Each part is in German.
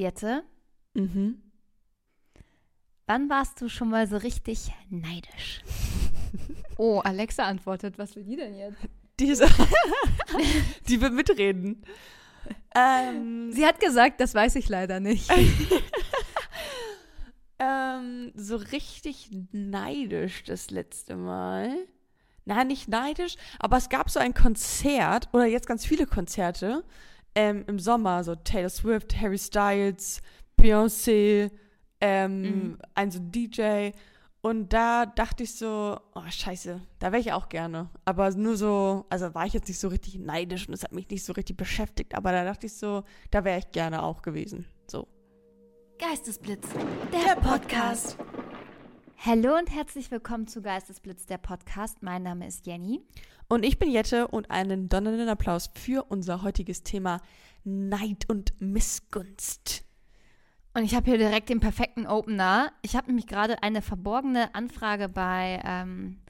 Jette, Mhm. wann warst du schon mal so richtig neidisch? oh, Alexa antwortet. Was will die denn jetzt? Diese, die wird mitreden. Ähm, Sie hat gesagt, das weiß ich leider nicht. ähm, so richtig neidisch das letzte Mal. Nein, nicht neidisch, aber es gab so ein Konzert oder jetzt ganz viele Konzerte ähm, im Sommer, so Taylor Swift, Harry Styles, Beyoncé, ähm, Mhm. ein so DJ. Und da dachte ich so, oh scheiße, da wäre ich auch gerne. Aber nur so, also war ich jetzt nicht so richtig neidisch und es hat mich nicht so richtig beschäftigt. Aber da dachte ich so, da wäre ich gerne auch gewesen. So. Geistesblitz, der, Podcast. Hallo und herzlich willkommen zu Geistesblitz, der Podcast. Mein Name ist Jenny. Und ich bin Jette und einen donnernden Applaus für unser heutiges Thema Neid und Missgunst. Und ich habe hier direkt den perfekten Opener. Ich habe nämlich gerade eine verborgene Anfrage bei ähm,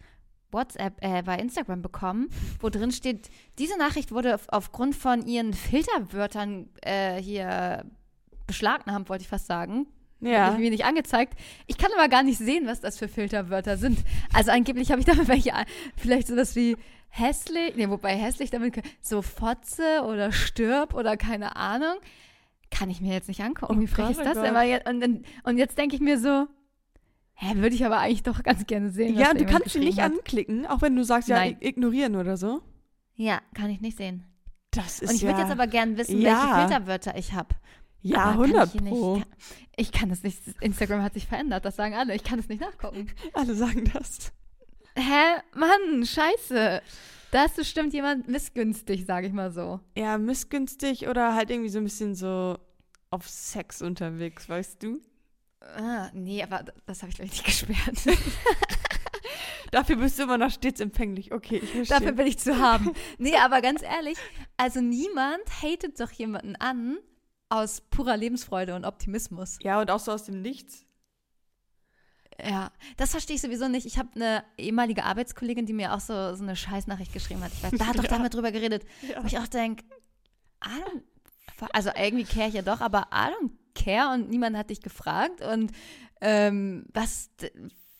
WhatsApp, äh, bei Instagram bekommen, wo drin steht, diese Nachricht wurde auf, aufgrund von ihren Filterwörtern äh, hier beschlagnahmt, wollte ich fast sagen. Ja. Mir nicht angezeigt. Ich kann aber gar nicht sehen, was das für Filterwörter sind. Also angeblich habe ich damit welche, vielleicht sowas wie hässlich, nee, wobei hässlich damit, so Fotze oder Stirb oder keine Ahnung. Kann ich mir jetzt nicht angucken. Oh Wie frech ist oh das denn? Und, und jetzt denke ich mir so, hä, würde ich aber eigentlich doch ganz gerne sehen. Ja, du kannst sie nicht hat. anklicken, auch wenn du sagst, ja, Nein. ig- ignorieren oder so. Ja, kann ich nicht sehen. Das ist Und ich ja, würde jetzt aber gern wissen, Ja. welche Filterwörter ich habe. ja, Aber kann 100 ich nicht- pro. kann- Ich kann es nicht. Instagram hat sich verändert, das sagen alle. Ich kann es nicht nachgucken. Alle sagen das. Hä? Mann, scheiße. Da ist bestimmt jemand missgünstig, sage ich mal so. Ja, missgünstig oder halt irgendwie so ein bisschen so auf Sex unterwegs, weißt du? Ah, nee, aber das habe ich gleich nicht gesperrt. Dafür bist du immer noch stets empfänglich. Okay, ich verstehe. Dafür bin ich zu haben. Nee, aber ganz ehrlich, also niemand hatet doch jemanden an aus purer Lebensfreude und Optimismus. ja, und auch so aus dem Nichts. Ja, das verstehe ich sowieso nicht. Ich habe eine ehemalige Arbeitskollegin, die mir auch so, so eine Scheißnachricht geschrieben hat. Ich weiß, da hat doch Ja. damit drüber geredet. Ja. Wo ich auch denke, also irgendwie care ich ja doch, aber I don't care und niemand hat dich gefragt. Und ähm, was,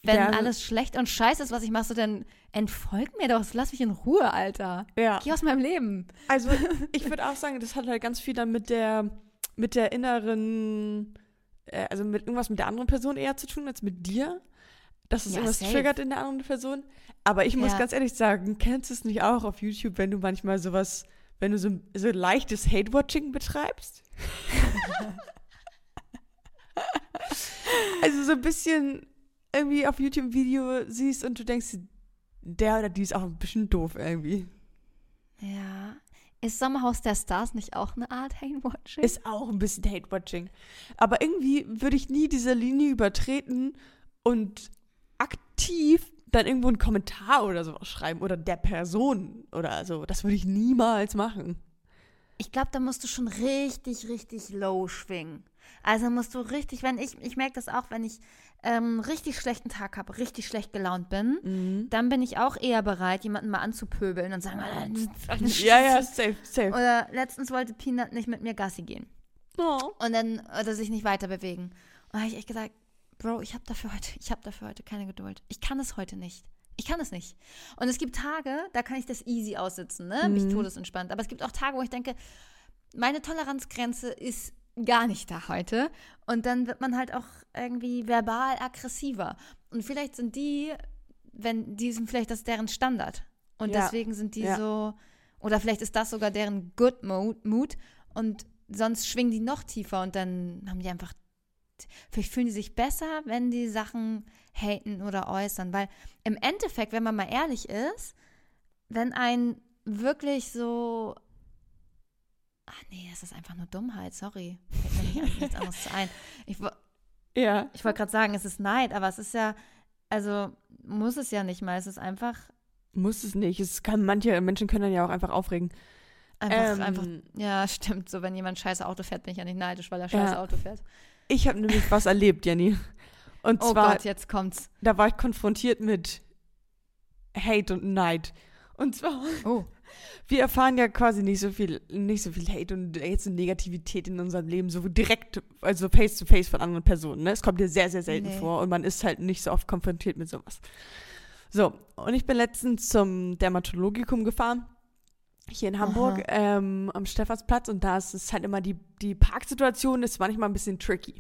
wenn Ja, also- alles schlecht und scheiße ist, was ich mache, so dann entfolg mir doch, lass mich in Ruhe, Alter. Ja. Geh aus meinem Leben. Also ich würde auch sagen, das hat halt ganz viel dann mit der, mit der inneren, äh, also mit irgendwas mit der anderen Person eher zu tun als mit dir. Dass es Ja, irgendwas safe. triggert in der anderen Person. Aber ich muss Ja. ganz ehrlich sagen, kennst du es nicht auch auf YouTube, wenn du manchmal sowas, wenn du so, so leichtes Hate-Watching betreibst? also so ein bisschen irgendwie auf YouTube ein Video siehst und du denkst, der oder die ist auch ein bisschen doof irgendwie. Ja. Ist Sommerhaus der Stars nicht auch eine Art Hate-Watching? Ist auch ein bisschen Hate-Watching. Aber irgendwie würde ich nie diese Linie übertreten und aktiv dann irgendwo einen Kommentar oder sowas schreiben oder der Person oder so. Das würde ich niemals machen. Ich glaube, da musst du schon richtig, richtig low schwingen. Also musst du richtig, wenn ich, ich merke das auch, wenn ich ähm, richtig schlechten Tag habe, richtig schlecht gelaunt bin, dann bin ich auch eher bereit, jemanden mal anzupöbeln und sagen, Ja, ja, safe, safe. Oder letztens wollte Peanut nicht mit mir Gassi gehen Oh. und dann oder sich nicht weiter bewegen. Und da habe ich echt gesagt, Bro, ich habe dafür heute, ich habe dafür heute keine Geduld. Ich kann es heute nicht. Ich kann es nicht. Und es gibt Tage, da kann ich das easy aussitzen, ne? Mich Mhm. todesentspannt. Aber es gibt auch Tage, wo ich denke, meine Toleranzgrenze ist gar nicht da heute. Und dann wird man halt auch irgendwie verbal aggressiver. Und vielleicht sind die, wenn die sind vielleicht das deren Standard. Und Ja. deswegen sind die Ja. so, oder vielleicht ist das sogar deren Good Mood, und sonst schwingen die noch tiefer und dann haben die einfach, vielleicht fühlen die sich besser, wenn die Sachen haten oder äußern. Weil im Endeffekt, wenn man mal ehrlich ist, wenn ein wirklich so Ach nee, es ist einfach nur Dummheit, sorry. Fällt mir nichts anderes ein. Ich, Ja. ich wollte gerade sagen, es ist Neid, aber es ist ja, also muss es ja nicht mal. Es ist einfach, Muss es nicht. Es kann, manche Menschen können dann ja auch einfach aufregen. einfach, Ähm, einfach, ja, stimmt. So, wenn jemand scheiße Auto fährt, bin ich ja nicht neidisch, weil er scheiße Ja. Auto fährt. Ich habe nämlich was erlebt, Jenny. Und Oh zwar, Gott, jetzt kommt's. da war ich konfrontiert mit Hate und Neid. Und zwar Oh. Wir erfahren ja quasi nicht so viel, nicht so viel Hate und jetzt Negativität in unserem Leben, so direkt, also face to face von anderen Personen. Ne? Es kommt dir sehr, sehr selten Nee. vor und man ist halt nicht so oft konfrontiert mit sowas. So, und ich bin letztens zum Dermatologikum gefahren, hier in Hamburg, ähm, am Stephansplatz und da ist es halt immer die, die Parksituation ist manchmal ein bisschen tricky.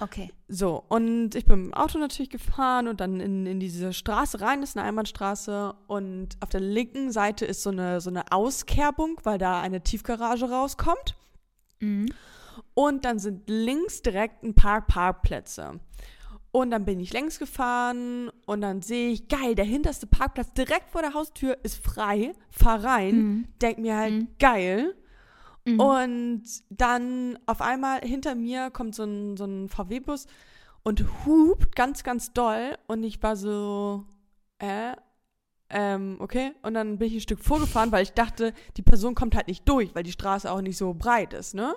Okay. So, und ich bin mit dem Auto natürlich gefahren und dann in, in diese Straße rein, das ist eine Einbahnstraße und auf der linken Seite ist so eine, so eine Auskerbung, weil da eine Tiefgarage rauskommt. Mhm. Und dann sind links direkt ein paar Parkplätze. Und dann bin ich längs gefahren und dann sehe ich, geil, der hinterste Parkplatz direkt vor der Haustür ist frei, fahr rein, Mhm. denk mir halt, Mhm. geil. Mhm. Und dann auf einmal hinter mir kommt so ein, so ein VW-Bus und hupt ganz, ganz doll. Und ich war so, äh, ähm, okay. Und dann bin ich ein Stück vorgefahren, weil ich dachte, die Person kommt halt nicht durch, weil die Straße auch nicht so breit ist, ne?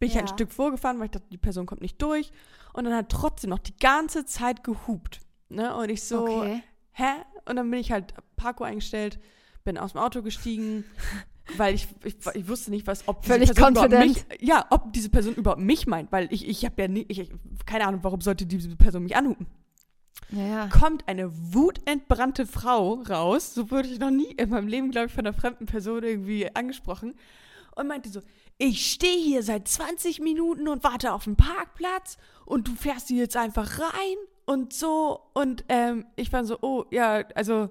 Bin ich halt ein. Stück vorgefahren, weil ich dachte, die Person kommt nicht durch. Und dann hat trotzdem noch die ganze Zeit gehupt. Ne? Und ich so, okay. hä? Und dann bin ich halt Parko eingestellt, bin aus dem Auto gestiegen, weil ich, ich, ich wusste nicht, was, ob diese Völlig Person überhaupt confident. mich, ja, ob diese Person überhaupt mich meint, weil ich, ich habe ja nie, ich, keine Ahnung, warum sollte diese Person mich anhupen. Ja, ja. Kommt eine wutentbrannte Frau raus, so wurde ich noch nie in meinem Leben, glaube ich, von einer fremden Person irgendwie angesprochen und meinte so, ich stehe hier seit 20 Minuten und warte auf den Parkplatz und du fährst hier jetzt einfach rein und so und ähm, ich war so, oh ja, also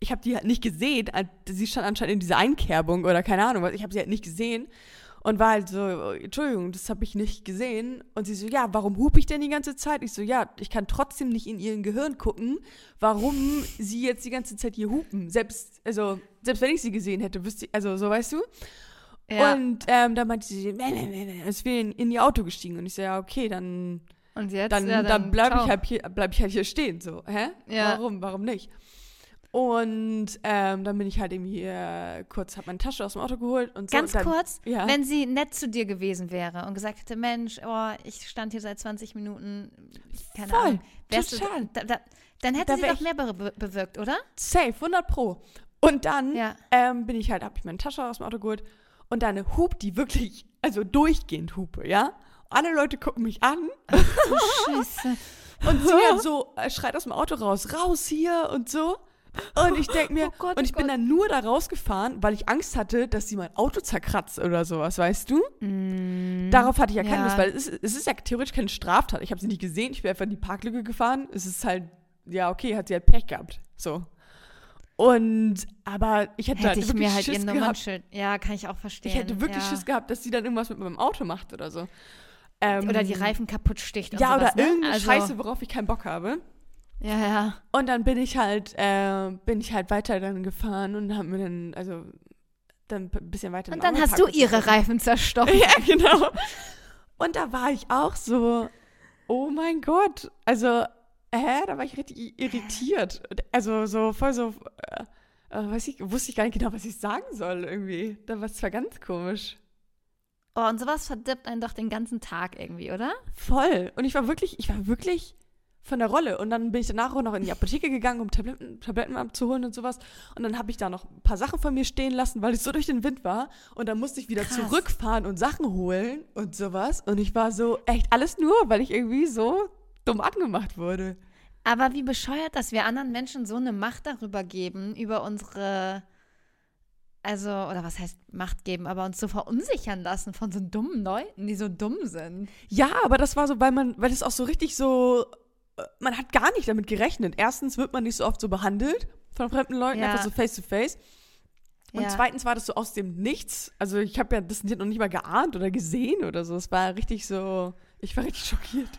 ich habe die halt nicht gesehen, sie stand anscheinend in dieser Einkerbung oder keine Ahnung was, ich habe sie halt nicht gesehen und war halt so, Entschuldigung, das habe ich nicht gesehen und sie so, ja, warum hupe ich denn die ganze Zeit? Ich so, ja, ich kann trotzdem nicht in ihren Gehirn gucken, warum sie jetzt die ganze Zeit hier hupen, selbst, also, selbst wenn ich sie gesehen hätte, wüsste ich, also so, weißt du? ja. Und ähm, dann meinte sie, nee, nee, nee, nee, ist wieder in, in ihr Auto gestiegen. Und ich so, ja, okay, dann, Und jetzt? dann, ja, dann, bleib ciao. ich halt hier, bleib ich halt hier stehen. So, hä? Ja. Warum? Warum nicht? Und ähm, dann bin ich halt irgendwie äh, kurz, hab meine Tasche aus dem Auto geholt und so. Ganz und dann, kurz, ja. wenn sie nett zu dir gewesen wäre und gesagt hätte, Mensch, oh, ich stand hier seit 20 Minuten, keine Voll, Ahnung. Wärst du, total. da, da, dann hätte Da sie doch mehr be bewirkt, oder? Safe, 100 pro. Und dann Ja. ähm, bin ich halt, hab ich meine Tasche aus dem Auto geholt und dann hupt die wirklich, also durchgehend hupe, ja? Alle Leute gucken mich an Scheiße. Und sie halt so äh, schreit aus dem Auto raus, raus hier und so. Und ich denke mir, Oh Gott, und oh ich bin Gott. dann nur da rausgefahren, weil ich Angst hatte, dass sie mein Auto zerkratzt oder sowas, weißt du? Mm, Darauf hatte ich ja keine ja. Lust, weil es ist, es ist ja theoretisch keine Straftat. Ich habe sie nicht gesehen, ich bin einfach in die Parklücke gefahren. Es ist halt, ja, okay, hat sie halt Pech gehabt. So. Und, aber ich hätte, hätte halt ich wirklich mir halt Schiss gehabt. Ja, kann ich auch verstehen. Ich hätte wirklich ja. Schiss gehabt, dass sie dann irgendwas mit meinem Auto macht oder so. Ähm, Oder die Reifen kaputt sticht. Ja, sowas, oder ne? irgendeine also, Scheiße, worauf ich keinen Bock habe. Ja, ja. Und dann bin ich halt, äh, bin ich halt weiter dann gefahren und haben mir dann, also dann ein bisschen weiter. Und dann hast du ihre. Reifen zerstochen. Ja, genau. Und da war ich auch so, oh mein Gott. Also, hä? Da war ich richtig irritiert. Also so voll so, äh, äh, weiß ich, wusste ich gar nicht genau, was ich sagen soll irgendwie. Da war es zwar ganz komisch. Oh, und sowas verdirbt einen doch den ganzen Tag irgendwie, oder? Voll. Und ich war wirklich, ich war wirklich von der Rolle. Und dann bin ich danach auch noch in die Apotheke gegangen, um Tabletten, Tabletten abzuholen und sowas. Und dann habe ich da noch ein paar Sachen von mir stehen lassen, weil ich so durch den Wind war. Und dann musste ich wieder Krass. zurückfahren und Sachen holen und sowas. Und ich war so, echt alles nur, weil ich irgendwie so dumm angemacht wurde. Aber wie bescheuert, dass wir anderen Menschen so eine Macht darüber geben, über unsere, also, oder was heißt Macht geben, aber uns so verunsichern lassen von so dummen Leuten, die so dumm sind. Ja, aber das war so, weil man, weil es auch so richtig so, man hat gar nicht damit gerechnet. Erstens wird man nicht so oft so behandelt von fremden Leuten, Ja. einfach so face to face. Und Ja. zweitens war das so aus dem Nichts. Also ich habe ja das noch nicht mal geahnt oder gesehen oder so. Es war richtig so, ich war richtig schockiert.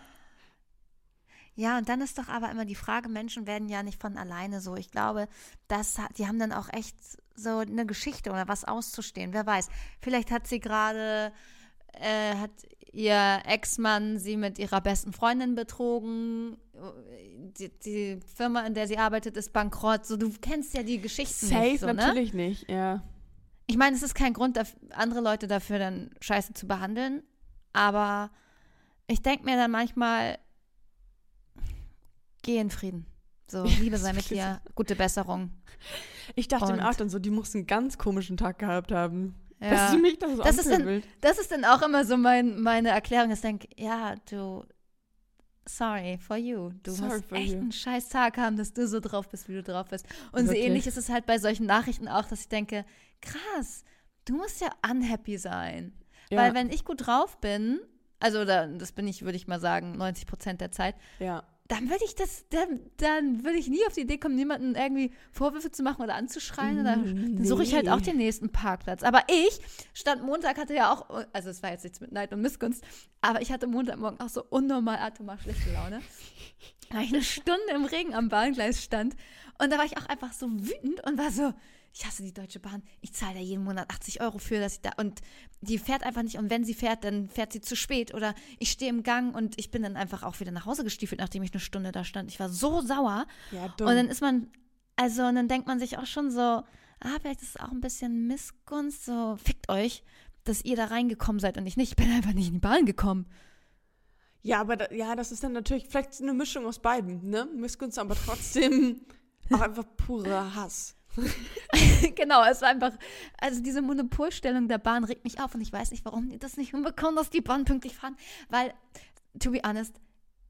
Ja, und dann ist doch aber immer die Frage, Menschen werden ja nicht von alleine so. Ich glaube, das, die haben dann auch echt so eine Geschichte oder was auszustehen. Wer weiß. Vielleicht hat sie gerade, äh, hat ihr Ex-Mann sie mit ihrer besten Freundin betrogen. Die, die Firma, in der sie arbeitet, ist bankrott. So, du kennst ja die Geschichten Safe nicht so, ne? natürlich nicht, ja. Ich meine, es ist kein Grund, andere Leute dafür dann scheiße zu behandeln, aber ich denke mir dann manchmal, geh in Frieden. So, Liebe das sei mit dir, gute Besserung. Ich dachte Und- mir auch dann so, die muss einen ganz komischen Tag gehabt haben. Ja. Dass sie mich da so Das ist dann-. Das ist dann auch immer so mein, meine Erklärung. Ich denke, ja, du, sorry for you. Du Sorry musst echt you. einen scheiß Tag haben, dass du so drauf bist, wie du drauf bist. Und so Wirklich. ähnlich ist es halt bei solchen Nachrichten auch, dass ich denke, krass, du musst ja unhappy sein. Ja, Weil wenn ich gut drauf bin, also da, das bin ich, würde ich mal sagen, 90 Prozent der Zeit, ja. Dann würde ich das, dann, dann würde ich nie auf die Idee kommen, jemanden irgendwie Vorwürfe zu machen oder anzuschreien. Oder, dann suche ich halt Nee. auch den nächsten Parkplatz. Aber ich stand Montag, hatte ja auch, also es war jetzt nichts mit Neid und Missgunst, aber ich hatte Montagmorgen auch so unnormal atomar schlechte Laune. Weil ich eine Stunde im Regen am Bahngleis stand und da war ich auch einfach so wütend und war so, ich hasse die Deutsche Bahn. Ich zahle da jeden Monat 80 Euro für, dass ich da. Und die fährt einfach nicht. Und wenn sie fährt, dann fährt sie zu spät. Oder ich stehe im Gang und ich bin dann einfach auch wieder nach Hause gestiefelt, nachdem ich eine Stunde da stand. Ich war so sauer. Ja, dumm. Und dann ist man, also, und dann denkt man sich auch schon so, ah, vielleicht ist es auch ein bisschen Missgunst, so, fickt euch, dass ihr da reingekommen seid und ich nicht. Ich bin einfach nicht in die Bahn gekommen. ja, aber da, ja, das ist dann natürlich vielleicht eine Mischung aus beiden, ne? Missgunst, aber trotzdem auch einfach purer Hass. genau, es war einfach, also diese Monopolstellung der Bahn regt mich auf und ich weiß nicht, warum die das nicht hinbekommen, dass die Bahn pünktlich fahren, weil, to be honest,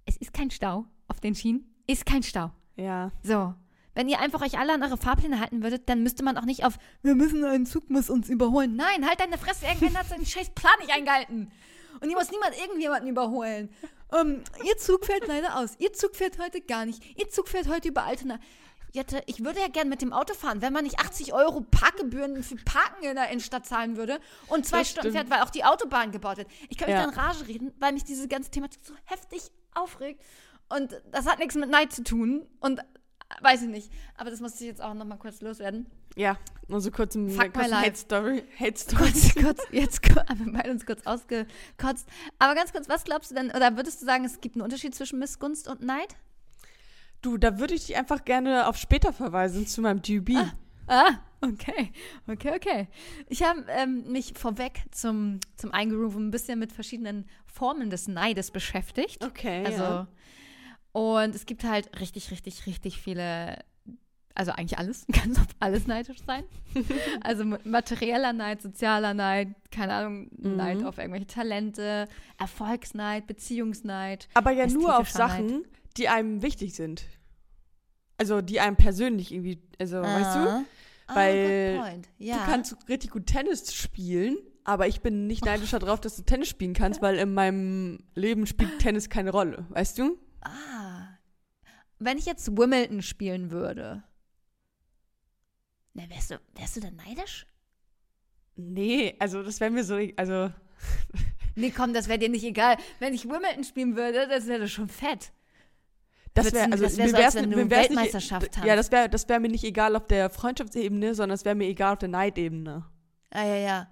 es ist kein Stau auf den Schienen, ist kein Stau. Ja. So. Wenn ihr einfach euch alle an eure Fahrpläne halten würdet, dann müsste man auch nicht auf, wir müssen einen Zug muss uns überholen. Nein, halt deine Fresse, irgendwer hat seinen scheiß Plan nicht eingehalten. Und hier muss niemand irgendjemanden überholen. Ähm, ihr Zug fährt leider aus. Ihr Zug fährt heute gar nicht. Ihr Zug fährt heute über Altena. Jette, ich würde ja gern mit dem Auto fahren, wenn man nicht 80 Euro Parkgebühren für Parken in der Innenstadt zahlen würde und zwei Das Stunden stimmt. fährt, weil auch die Autobahn gebaut wird. Ich kann mich Ja. dann Rage reden, weil mich diese ganze Thematik so heftig aufregt. Und das hat nichts mit Neid zu tun. Und äh, weiß ich nicht. Aber das musste ich jetzt auch noch mal kurz loswerden. Ja, nur so kurz ein. Hate Story. Hate Story. Kurz, kurz, jetzt haben wir beide uns kurz ausgekotzt. Aber ganz kurz, was glaubst du denn, oder würdest du sagen, es gibt einen Unterschied zwischen Missgunst und Neid? Du, da würde ich dich einfach gerne auf später verweisen zu meinem DUB. Ah, okay. Okay, okay. Ich habe ähm, mich vorweg zum, zum Eingerufen ein bisschen mit verschiedenen Formen des Neides beschäftigt. Okay, Also, ja. und es gibt halt richtig, richtig, richtig viele, also eigentlich alles, ganz auf alles neidisch sein. also ma- materieller Neid, sozialer Neid, keine Ahnung, Mhm. Neid auf irgendwelche Talente, Erfolgsneid, Beziehungsneid. Aber ja nur auf Sachen, die einem wichtig sind. Also die einem persönlich irgendwie, also weißt du, Ah, Weil good point. Ja. du kannst richtig gut Tennis spielen, aber ich bin nicht neidisch darauf, dass du Tennis spielen kannst, weil in meinem Leben spielt Tennis keine Rolle, weißt du? Ah. Wenn ich jetzt Wimbledon spielen würde, na, wärst du, wärst du dann neidisch? Nee, also das wäre mir so, also Nee, komm, das wäre dir nicht egal. Wenn ich Wimbledon spielen würde, das wäre schon fett. Das wäre also das wär mir so, als wenn du Weltmeisterschaft nicht, hast. Ja, das wäre das wär mir nicht egal auf der Freundschaftsebene, sondern es wäre mir egal auf der Neidebene. Ah, ja, ja.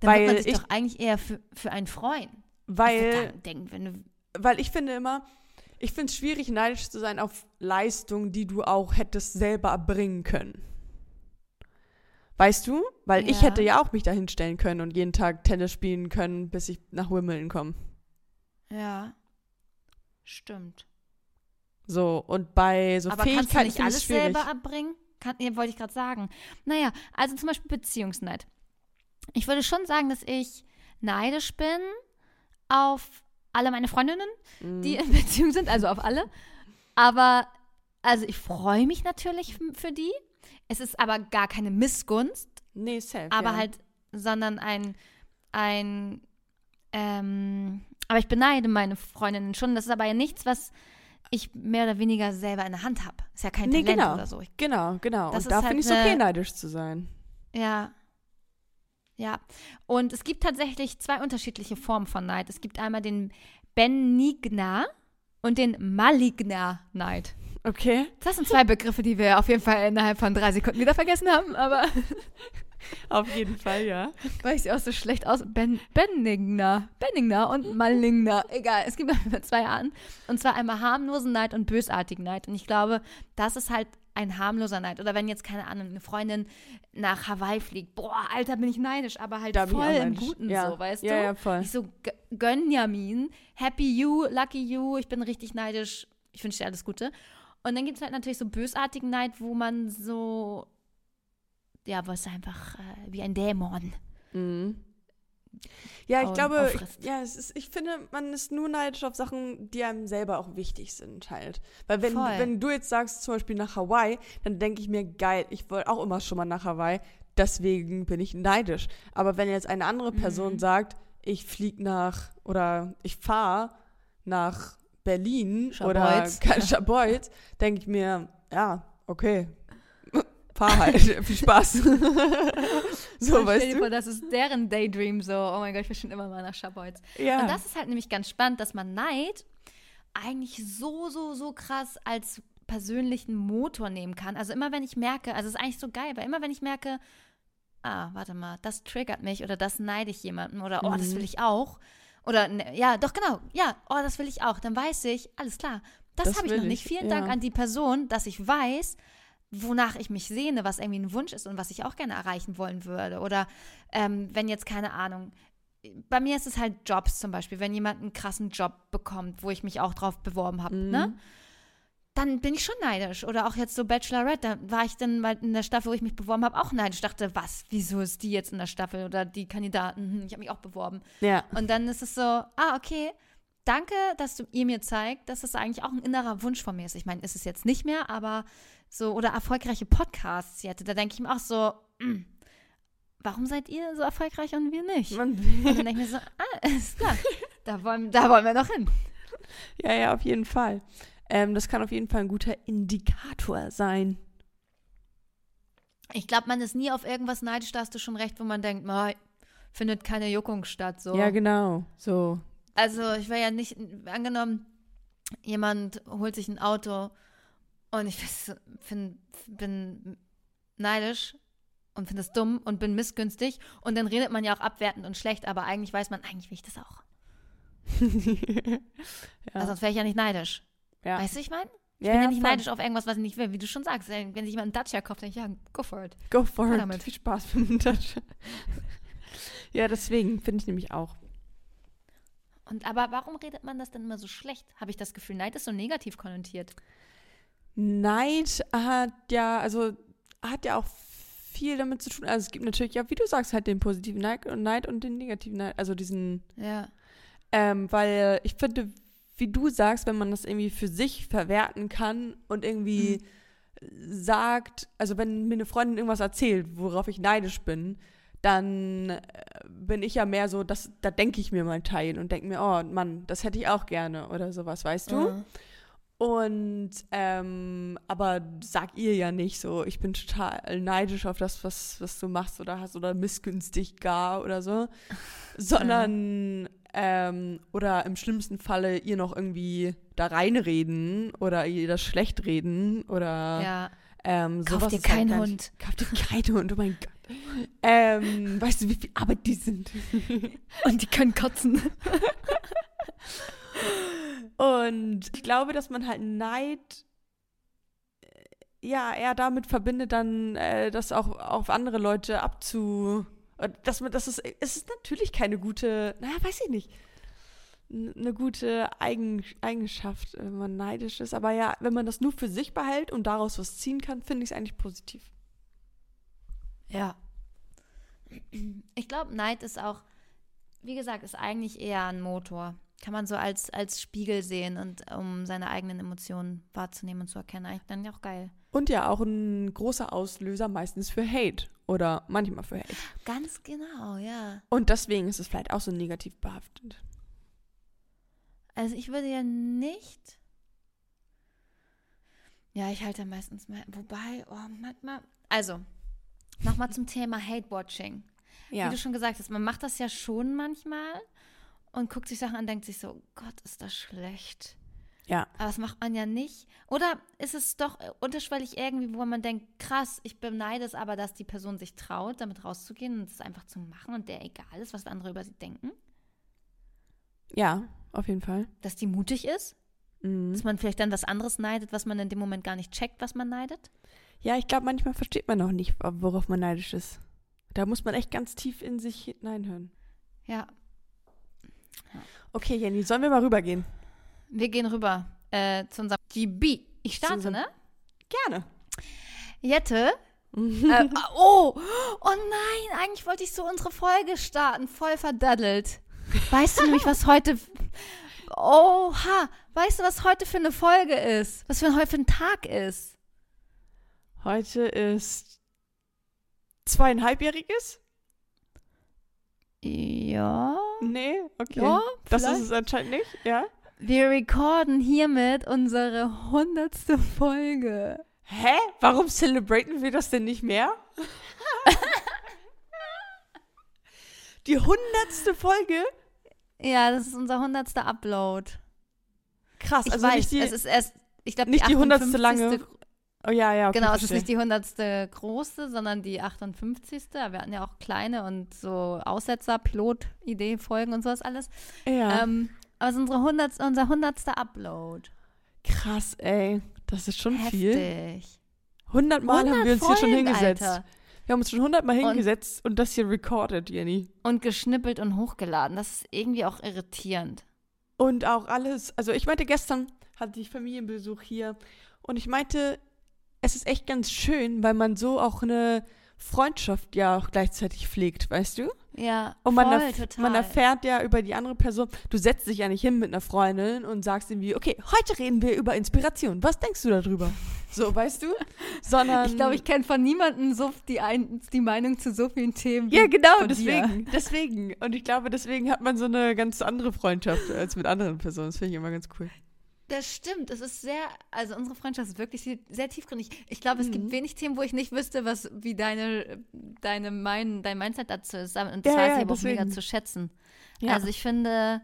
Dann Weil man sich ich- doch eigentlich eher für, für einen freuen. Weil denken, wenn du. weil ich finde immer, ich finde es schwierig, neidisch zu sein auf Leistungen, die du auch hättest selber erbringen können. Weißt du? Weil ich Ja. hätte ja auch mich dahin stellen können und jeden Tag Tennis spielen können, bis ich nach Wimbledon komme. Ja. Stimmt. So, und bei so Aber kannst du Fähigkeiten nicht alles schwierig. selber abbringen? Kann, ja, wollte ich gerade sagen. Naja, also zum Beispiel Beziehungsneid. Ich würde schon sagen, dass ich neidisch bin auf alle meine Freundinnen, Mhm. die in Beziehung sind, also auf alle. Aber, also ich freue mich natürlich für die. Es ist aber gar keine Missgunst, Nee, safe. aber ja. halt, sondern ein, ein, ähm, aber ich beneide meine Freundinnen schon. Das ist aber ja nichts, was ich mehr oder weniger selber in der Hand habe. Ist ja kein Nee, Talent genau. oder so. Ich, Genau, genau. Das und da halt finde ich es okay, neidisch zu sein. ja. Ja. Und es gibt tatsächlich zwei unterschiedliche Formen von Neid. Es gibt einmal den Benigna und den Maligna Neid. Okay. Das sind zwei Begriffe, die wir auf jeden Fall innerhalb von drei Sekunden wieder vergessen haben, aber Auf jeden Fall, ja. weil ich sie auch so schlecht aus. Ben, Benigna. Benigna und Maligna. Egal, es gibt zwei Arten. Und zwar einmal harmlosen Neid und bösartigen Neid. Und ich glaube, das ist halt ein harmloser Neid. Oder wenn jetzt, keine Ahnung, eine Freundin nach Hawaii fliegt. Boah, Alter, bin ich neidisch, aber halt Da voll im. Guten ja. so, weißt ja, du? Ja, voll. Ich so, Gönjamin, happy you, lucky you, ich bin richtig neidisch, ich wünsche dir alles Gute. Und dann gibt es halt natürlich so bösartigen Neid, wo man so ja, was einfach äh, wie ein Dämon. Mhm. Ja, ich glaube, auffrisst. ja, ist, ich finde, man ist nur neidisch auf Sachen, die einem selber auch wichtig sind halt. Weil wenn, Voll. wenn du jetzt sagst, zum Beispiel nach Hawaii, dann denke ich mir, geil, ich wollte auch immer schon mal nach Hawaii, deswegen bin ich neidisch. Aber wenn jetzt eine andere Person Mhm. sagt, ich fliege nach oder ich fahre nach Berlin oder Scharbeutz. Scharbeutz, denke ich mir, ja, okay, fahr halt, viel Spaß. so, Stell weißt dir du? vor, das ist deren Daydream so. Oh mein Gott, ich will schon immer mal nach Scharbeutz. Ja. Und das ist halt nämlich ganz spannend, dass man Neid eigentlich so, so, so krass als persönlichen Motor nehmen kann. Also immer wenn ich merke, also es ist eigentlich so geil, weil immer wenn ich merke, ah, warte mal, das triggert mich oder das neide ich jemanden oder oh, das Mhm. will ich auch. Oder ja, doch genau, ja, oh, das will ich auch. Dann weiß ich, alles klar, das, Das habe ich noch nicht. ich, Vielen ja. Dank an die Person, dass ich weiß, wonach ich mich sehne, was irgendwie ein Wunsch ist und was ich auch gerne erreichen wollen würde. Oder ähm, wenn jetzt, keine Ahnung, bei mir ist es halt Jobs zum Beispiel, wenn jemand einen krassen Job bekommt, wo ich mich auch drauf beworben habe, Mhm. ne? Dann bin ich schon neidisch. Oder auch jetzt so Bachelorette, da war ich dann mal in der Staffel, wo ich mich beworben habe, auch neidisch. dachte, was, wieso ist die jetzt in der Staffel oder die Kandidaten? Hm, ich habe mich auch beworben. ja. Und dann ist es so, ah, okay, danke, dass du ihr mir zeigt, dass es eigentlich auch ein innerer Wunsch von mir ist. Ich meine, ist es jetzt nicht mehr, aber so, oder erfolgreiche Podcasts jetzt, da denke ich mir auch so, hm, warum seid ihr so erfolgreich und wir nicht? Man, Und dann denke ich mir so, ah, ist klar, da wollen, da wollen wir noch hin. ja, ja, auf jeden Fall. Ähm, das kann auf jeden Fall ein guter Indikator sein. Ich glaube, man ist nie auf irgendwas neidisch, da hast du schon recht, wo man denkt, "Mei, findet keine Juckung statt. So. Ja, genau. So. Also ich wäre ja nicht, angenommen, jemand holt sich ein Auto und ich find, bin neidisch und finde es dumm und bin missgünstig und dann redet man ja auch abwertend und schlecht, aber eigentlich weiß man, eigentlich will ich das auch. ja. Also sonst wäre ich ja nicht neidisch. ja. Weißt du, ich meine? Ich ja, bin ja nicht neidisch auf irgendwas, was ich nicht will. Wie du schon sagst, wenn sich jemand einen Dacia kauft, denke ich, ja, go for it. Go for it. damit. Viel Spaß mit dem Touch. ja, deswegen finde ich nämlich auch. Und aber warum redet man das denn immer so schlecht? Habe ich das Gefühl, Neid ist so negativ konnotiert. Neid hat ja, also hat ja auch viel damit zu tun. Also es gibt natürlich, ja, wie du sagst, halt den positiven Neid und Neid und den negativen Neid. Also diesen Ja. Ähm, weil ich finde, wie du sagst, wenn man das irgendwie für sich verwerten kann und irgendwie sagt, also wenn mir eine Freundin irgendwas erzählt, worauf ich neidisch bin, dann äh, bin ich ja mehr so, dass, da denke ich mir mal Teil und denke mir, oh Mann, das hätte ich auch gerne oder sowas, weißt du? Mhm. Und ähm, aber sag ihr ja nicht so, ich bin total neidisch auf das, was, was du machst oder hast oder missgünstig gar oder so. Sondern ähm, oder im schlimmsten Falle ihr noch irgendwie da reinreden oder ihr das schlecht reden oder Ja. ähm, Kauf dir halt keinen nicht- Hund. Kauf dir keinen Hund, oh mein Gott. Ähm, weißt du, wie viel Arbeit die sind? Und die können kotzen. Und ich glaube, dass man halt Neid äh, ja eher damit verbindet, dann äh, das auch auf andere Leute abzu. äh, Dass man, das ist, es ist natürlich keine gute, naja, weiß ich nicht, eine gute Eigen, Eigenschaft, wenn man neidisch ist. Aber ja, wenn man das nur für sich behält und daraus was ziehen kann, finde ich es eigentlich positiv. Ja. Ich glaube, Neid ist auch, wie gesagt, ist eigentlich eher ein Motor. Kann man so als, als Spiegel sehen und um seine eigenen Emotionen wahrzunehmen und zu erkennen. Eigentlich dann ja auch geil. Und ja, auch ein großer Auslöser meistens für Hate oder manchmal für Hate. Ganz genau, ja. Und deswegen ist es vielleicht auch so negativ behaftet. Also ich würde ja nicht. Ja, ich halte meistens mal. Wobei, oh, manchmal. Also, nochmal zum Thema Hate-Watching. Ja. Wie du schon gesagt hast, man macht das ja schon manchmal und guckt sich Sachen an, denkt sich so, Gott, ist das schlecht. Ja. Aber das macht man ja nicht. Oder ist es doch unterschwellig irgendwie, wo man denkt, krass, ich beneide es aber, dass die Person sich traut, damit rauszugehen und es einfach zu machen und der egal ist, was andere über sie denken. Ja, auf jeden Fall. Dass die mutig ist. Mhm. Dass man vielleicht dann was anderes neidet, was man in dem Moment gar nicht checkt, was man neidet. Ja, ich glaube, manchmal versteht man auch nicht, worauf man neidisch ist. Da muss man echt ganz tief in sich hineinhören. Ja. Okay, Jenny, sollen wir mal rübergehen? Wir gehen rüber äh, zu unserem GB. Ich starte, unserem- ne? Gerne. Jette, äh, oh, oh nein, eigentlich wollte ich so unsere Folge starten, voll verdaddelt. Weißt du nämlich, was heute. Oha, weißt du, was heute für eine Folge ist? Was für heute für ein Tag ist? Heute ist zweieinhalbjähriges? Ja. Nee, okay. Ja, das ist es anscheinend nicht, ja. Wir recorden hiermit unsere hundertste Folge. Hä? Warum celebraten wir das denn nicht mehr? Die hundertste Folge? Ja, das ist unser hundertster Upload. Krass, Ich also weiß, nicht die, es ist erst, ich glaube, nicht die hundertste 58. lange. Oh ja, ja, okay, Genau, es ist nicht die hundertste große, sondern die 58. Aber Wir hatten ja auch kleine und so Aussetzer, Pilot-Idee, Folgen und sowas alles. ja. Ähm, aber es ist unsere 100, unser hundertster Upload. Krass, ey. Das ist schon viel. Heftig. 100 Mal haben 100 wir uns hier schon Folgen, hingesetzt. Alter. Wir haben uns schon 100 Mal Und- hingesetzt und das hier recorded, Jenny. Und geschnippelt und hochgeladen. Das ist irgendwie auch irritierend. Und auch alles, also ich meinte gestern hatte ich Familienbesuch hier und ich meinte, es ist echt ganz schön, weil man so auch eine Freundschaft ja auch gleichzeitig pflegt, weißt du? Ja, Und man, voll, erf total. man erfährt ja über die andere Person, du setzt dich ja nicht hin mit einer Freundin und sagst irgendwie, okay, heute reden wir über Inspiration. Was denkst du darüber? So, weißt du? Sondern Ich glaube, ich kenne von niemandem so die, ein, die Meinung zu so vielen Themen. Ja, genau, von dir. deswegen. Deswegen. Und ich glaube, deswegen hat man so eine ganz andere Freundschaft als mit anderen Personen. Das finde ich immer ganz cool. Das stimmt. Es ist sehr, also unsere Freundschaft ist wirklich sehr, tiefgründig. Ich glaube, es gibt Mhm. wenig Themen, wo ich nicht wüsste, was, wie deine, deine mein, dein Mindset dazu ist. Und Ja, das weiß ja, ich aber auch mega zu schätzen. Ja. Also ich finde,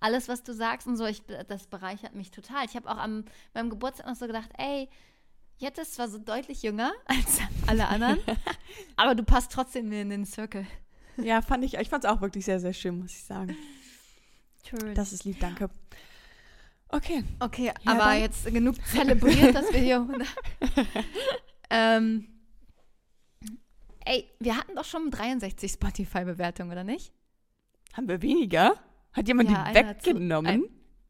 alles, was du sagst und so, ich, das bereichert mich total. Ich habe auch am meinem Geburtstag noch so gedacht, ey, jetzt ist zwar so deutlich jünger als alle anderen, aber du passt trotzdem in den Circle. Ja, fand ich, ich fand es auch wirklich sehr, sehr schön, muss ich sagen. Schön. Das ist lieb, danke. Okay. Okay, Ja, aber dann- jetzt genug zelebriert, wir hier. ähm, ey, wir hatten doch schon 63 Spotify-Bewertungen, oder nicht? Haben wir weniger? Hat jemand Ja, die einer weggenommen? ein-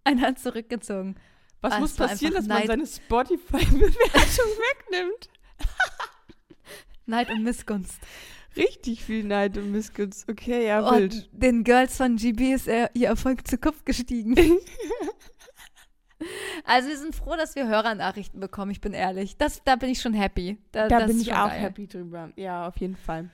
Einer hat zurückgezogen. Was Ah, muss passieren, dass einfach man Neid. seine Spotify-Bewertung wegnimmt? Neid und Missgunst. Richtig viel Neid und Missgunst. Okay, ja, Und wild. den Girls von GB ist er, ihr Erfolg zu Kopf gestiegen. Also wir sind froh, dass wir Hörernachrichten bekommen, ich bin ehrlich. Das, da bin ich schon happy. Da, Da bin ich auch geil. happy drüber. Ja, auf jeden Fall.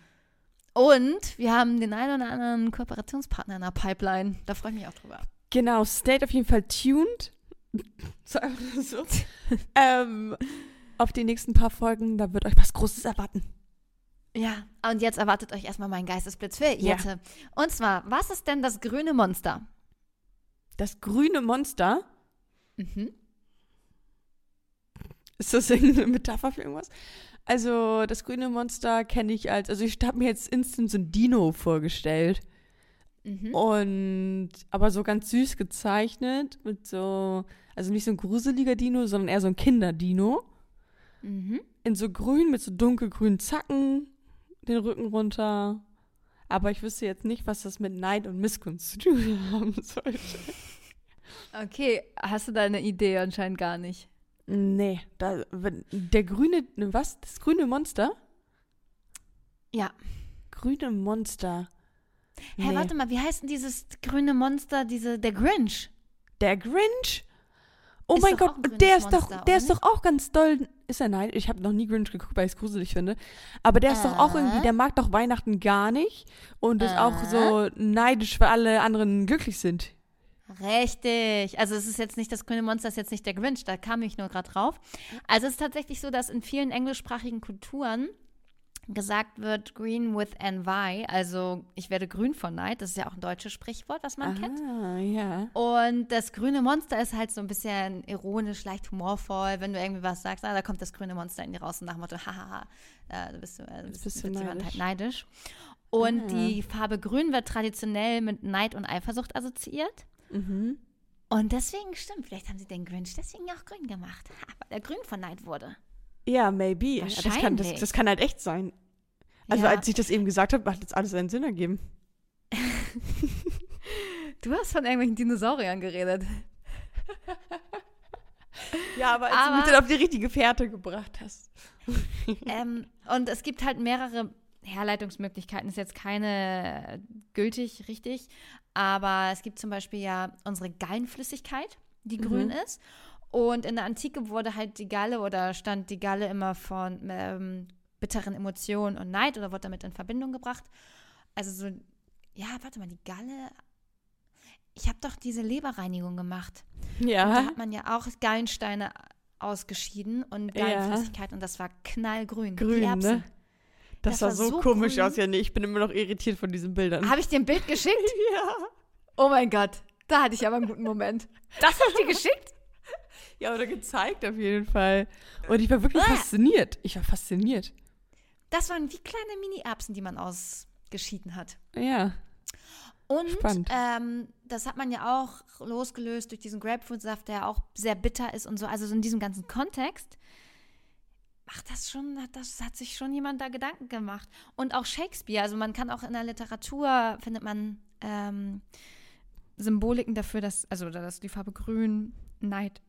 Und wir haben den einen oder anderen Kooperationspartner in der Pipeline. Da freue ich mich auch drüber. Genau, stayed auf jeden Fall tuned. So einfach so. ähm, auf die nächsten paar Folgen, da wird euch was Großes erwarten. Ja, und jetzt erwartet euch erstmal mein Geistesblitz für Ja. Jette. Und zwar, was ist denn das grüne Monster? Das grüne Monster, Mhm. ist das irgendeine Metapher für irgendwas? Also, das grüne Monster kenne ich als, also ich habe mir jetzt instant so ein Dino vorgestellt. Mhm. Und, aber so ganz süß gezeichnet, mit so, also nicht so ein gruseliger Dino, sondern eher so ein Kinderdino. Mhm. In so grün, mit so dunkelgrünen Zacken, den Rücken runter. Aber ich wüsste jetzt nicht, was das mit Neid und Missgunst zu tun haben sollte. Okay, hast du da eine Idee anscheinend gar nicht? Nee, da, der grüne, ne, was? Das grüne Monster? Ja. Grüne Monster. Hä, Nee. warte mal, wie heißt denn dieses grüne Monster, diese, der Grinch? Der Grinch? Oh Ist mein Gott, der ist doch, der oder ist doch auch ganz doll. Ist er nein? Ich habe noch nie Grinch geguckt, weil ich es gruselig finde. Aber der ist doch auch Äh. irgendwie, der mag doch Weihnachten gar nicht und ist auch Äh. so neidisch, weil alle anderen glücklich sind. Richtig. Also es ist jetzt nicht das grüne Monster, es ist jetzt nicht der Grinch, da kam ich nur gerade drauf. Also es ist tatsächlich so, dass in vielen englischsprachigen Kulturen gesagt wird green with envy, also ich werde grün von Neid, das ist ja auch ein deutsches Sprichwort, was man kennt. Ah, ja. Und das grüne Monster ist halt so ein bisschen ironisch, leicht humorvoll, wenn du irgendwie was sagst, ah, da kommt das grüne Monster in dir raus und nach dem Motto, hahaha, äh, du bist, äh, du bist, bist du neidisch. halt neidisch. Und Ah. die Farbe grün wird traditionell mit Neid und Eifersucht assoziiert. Mhm. Und deswegen stimmt, vielleicht haben sie den Grinch deswegen auch grün gemacht, weil er grün von Neid wurde. Ja, maybe. Ja, Das kann, das, Wahrscheinlich. das kann halt echt sein. Also Ja. als ich das eben gesagt habe, hat jetzt alles einen Sinn ergeben. Du hast von irgendwelchen Dinosauriern geredet. Ja, aber als Aber- du mich dann auf die richtige Fährte gebracht hast. ähm, und es gibt halt mehrere Herleitungsmöglichkeiten. Ist jetzt keine gültig, richtig. Aber es gibt zum Beispiel ja unsere Gallenflüssigkeit, die grün Mhm. ist. Und in der Antike wurde halt die Galle oder stand die Galle immer von ähm, bitteren Emotionen und Neid oder wurde damit in Verbindung gebracht. Also so, ja, warte mal, die Galle. Ich habe doch diese Leberreinigung gemacht. Und da Ja. hat man ja auch Gallensteine ausgeschieden und Ja. Gallenflüssigkeit und das war knallgrün. Grün, ne? Das, Das sah war so, so komisch grün. aus, ja. Nee, ich bin immer noch irritiert von diesen Bildern. Habe ich dir ein Bild geschickt? ja. Oh mein Gott, da hatte ich aber einen guten Moment. Das habe ich dir geschickt? Ja, oder gezeigt auf jeden Fall. Und ich war wirklich Ah. fasziniert. Ich war fasziniert. Das waren wie kleine Mini-Erbsen, die man ausgeschieden hat. Ja. Und Spannend. ähm, das hat man ja auch losgelöst durch diesen Grapefruitsaft, der auch sehr bitter ist und so. Also so in diesem ganzen Kontext macht das schon, hat das hat sich schon jemand da Gedanken gemacht. Und auch Shakespeare, also man kann auch in der Literatur findet man ähm, Symboliken dafür, dass also dass die Farbe Grün Neid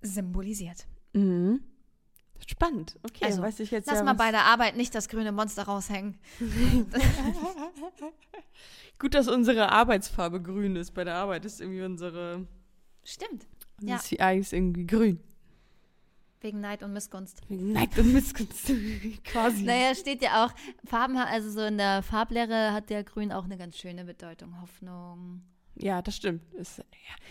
symbolisiert. Mhm. Spannend. Okay, Also, weiß ich jetzt Lass ja, mal bei der Arbeit nicht das grüne Monster raushängen. Gut, dass unsere Arbeitsfarbe grün ist. Bei der Arbeit ist irgendwie unsere, Stimmt. unser Ja. CI ist irgendwie grün. Wegen Neid und Missgunst. Wegen Neid und Missgunst. Quasi. Naja, steht ja auch, Farben, also so in der Farblehre hat der Grün auch eine ganz schöne Bedeutung. Hoffnung. Ja, das stimmt. Ist, ja.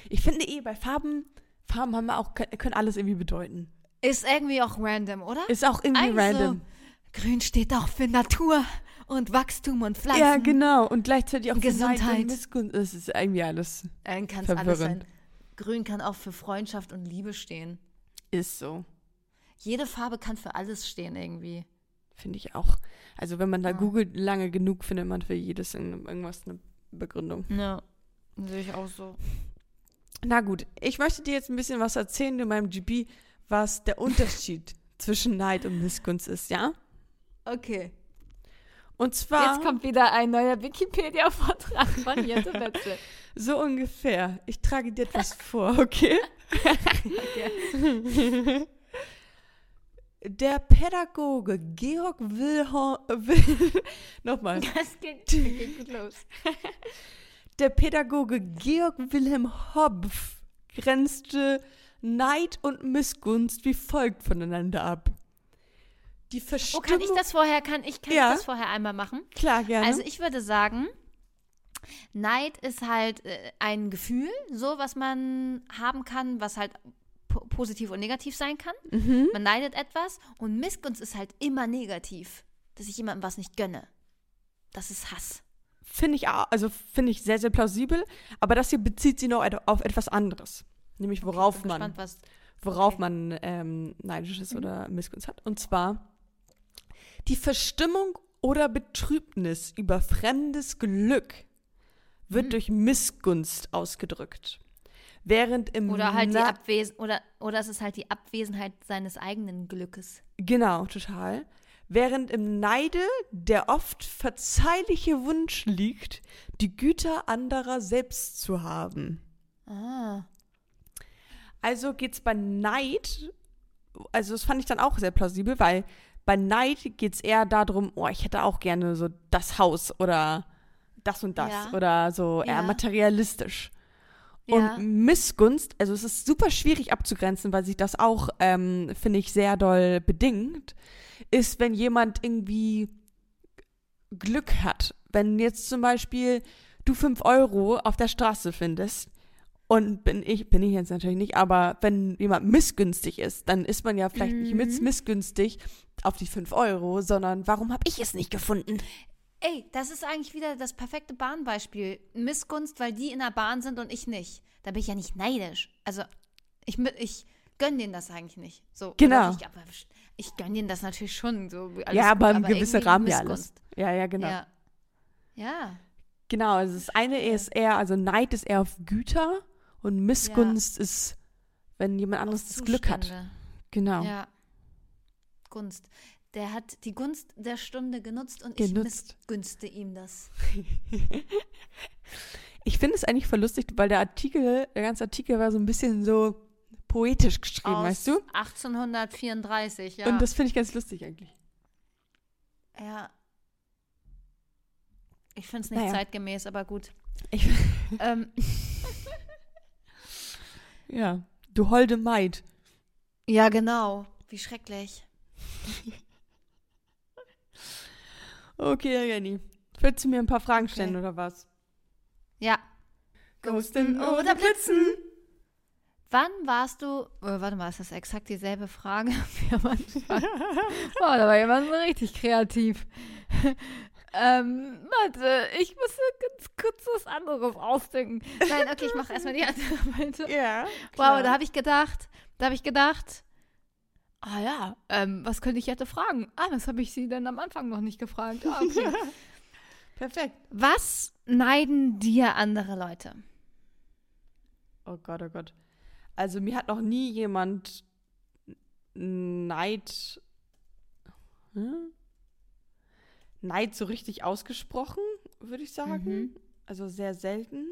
Ich finde eh, bei Farben, Farben haben auch, können alles irgendwie bedeuten. Ist irgendwie auch random, oder? Ist auch irgendwie Also, random. Grün steht auch für Natur und Wachstum und Pflanzen. Ja, genau. Und gleichzeitig auch für Neid Gesundheit. und Missgunst. Es ist irgendwie alles. Dann kann es alles Verwirrend. sein. Grün kann auch für Freundschaft und Liebe stehen. Ist so. Jede Farbe kann für alles stehen irgendwie. Finde ich auch. Also wenn man da Ja. googelt, lange genug findet man für jedes irgendwas eine Begründung. Ja, sehe ich auch so. Na gut, ich möchte dir jetzt ein bisschen was erzählen in meinem GP, was der Unterschied zwischen Neid und Missgunst ist, ja? Okay. Und zwar Jetzt kommt wieder ein neuer Wikipedia-Vortrag von Jette Wetzel. so ungefähr. Ich trage dir etwas vor, okay? Der Pädagoge Georg Wilhelm Will, nochmal. Das geht, geht gut los. Der Pädagoge Georg Wilhelm Hopf grenzte Neid und Missgunst wie folgt voneinander ab. Die Oh, Verstimmung. kann ich das vorher, kann ich, kann Ja. ich das vorher einmal machen? Klar, gerne. Also ich würde sagen, Neid ist halt äh, ein Gefühl, so was man haben kann, was halt positiv und negativ sein kann. mhm. Man neidet etwas und Missgunst ist halt immer negativ, dass ich jemandem was nicht gönne. Das ist Hass. Finde ich, auch- also finde ich sehr, sehr plausibel. Aber das hier bezieht sich noch auf etwas anderes. Nämlich worauf Bin man, gespannt, worauf okay. man ähm, neidisch ist Mhm. oder Missgunst hat. Und zwar die Verstimmung oder Betrübnis über fremdes Glück wird Mhm. durch Missgunst ausgedrückt. Während im Oder halt die Na- Abwesen oder oder es ist halt die Abwesenheit seines eigenen Glückes. Genau, total. Während im Neide der oft verzeihliche Wunsch liegt, die Güter anderer selbst zu haben. Ah. Also geht's bei Neid, also das fand ich dann auch sehr plausibel, weil bei Neid geht's eher darum, oh, ich hätte auch gerne so das Haus oder das und das Ja. oder so eher Ja. materialistisch. Ja. Und Missgunst, also es ist super schwierig abzugrenzen, weil sich das auch, ähm, finde ich, sehr doll bedingt, ist, wenn jemand irgendwie Glück hat. Wenn jetzt zum Beispiel du fünf Euro auf der Straße findest und bin ich, bin ich jetzt natürlich nicht, aber wenn jemand missgünstig ist, dann ist man ja vielleicht nicht miss Mhm. missgünstig auf die fünf Euro, sondern warum habe ich es nicht gefunden? Ey, das ist eigentlich wieder das perfekte Bahnbeispiel. Missgunst, weil die in der Bahn sind und ich nicht. Da bin ich ja nicht neidisch. Also, ich, ich gönne denen das eigentlich nicht. So, Genau. Ich, aber ich gönne denen das natürlich schon. So, ja, aber gut, im gewissen Rahmen ja alles. Ja, ja, genau. Ja. ja. Genau, also das eine ist eher, also Neid ist eher auf Güter und Missgunst ist, wenn jemand anderes das Glück hat. Genau. Ja. Gunst. Der hat die Gunst der Stunde genutzt und ich Genutzt. missgünste ihm das. Ich finde es eigentlich voll lustig, weil der Artikel, der ganze Artikel war so ein bisschen so poetisch geschrieben, Aus weißt du? 1834, ja. Und das finde ich ganz lustig eigentlich. ja. Ich finde es nicht Naja. zeitgemäß, aber gut. Ich, Ähm, ja. Du holde Maid. ja, genau. Wie schrecklich. Okay, Jenny. Willst du mir ein paar Fragen Okay. stellen oder was? Ja. Ghosten oder Blitzen? Wann warst du. Oh, warte mal, ist das exakt dieselbe Frage? wie am Anfang? oh, da war jemand so richtig kreativ. ähm, warte, ich muss ganz kurz was anderes ausdenken. Nein, okay, ich mache erstmal die andere Seite. Ja. Wow, da habe ich gedacht, da habe ich gedacht, ah ja, ähm, was könnte ich hätte fragen? Ah, was habe ich sie denn am Anfang noch nicht gefragt? Ah, okay. Perfekt. was neiden dir andere Leute? Oh Gott, oh Gott. Also mir hat noch nie jemand Neid. Hm? Neid so richtig ausgesprochen, würde ich sagen. Mhm. Also sehr selten.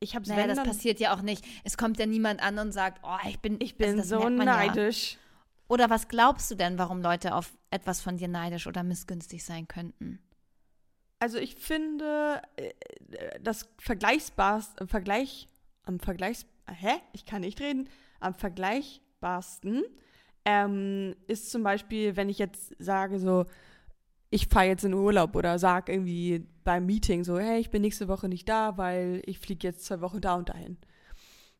Ich habe Naja, das passiert ja auch nicht. Es kommt ja niemand an und sagt, oh, ich bin, Ich bin also das so man ja. Oder was glaubst du denn, warum Leute auf etwas von dir neidisch oder missgünstig sein könnten? Also ich finde, äh, das vergleichbarste, Vergleich, am Vergleichs, hä? Ich kann nicht reden. Am vergleichbarsten ähm, ist zum Beispiel, wenn ich jetzt sage so, ich fahre jetzt in Urlaub oder sag irgendwie beim Meeting so, hey, ich bin nächste Woche nicht da, weil ich fliege jetzt zwei Wochen da und dahin.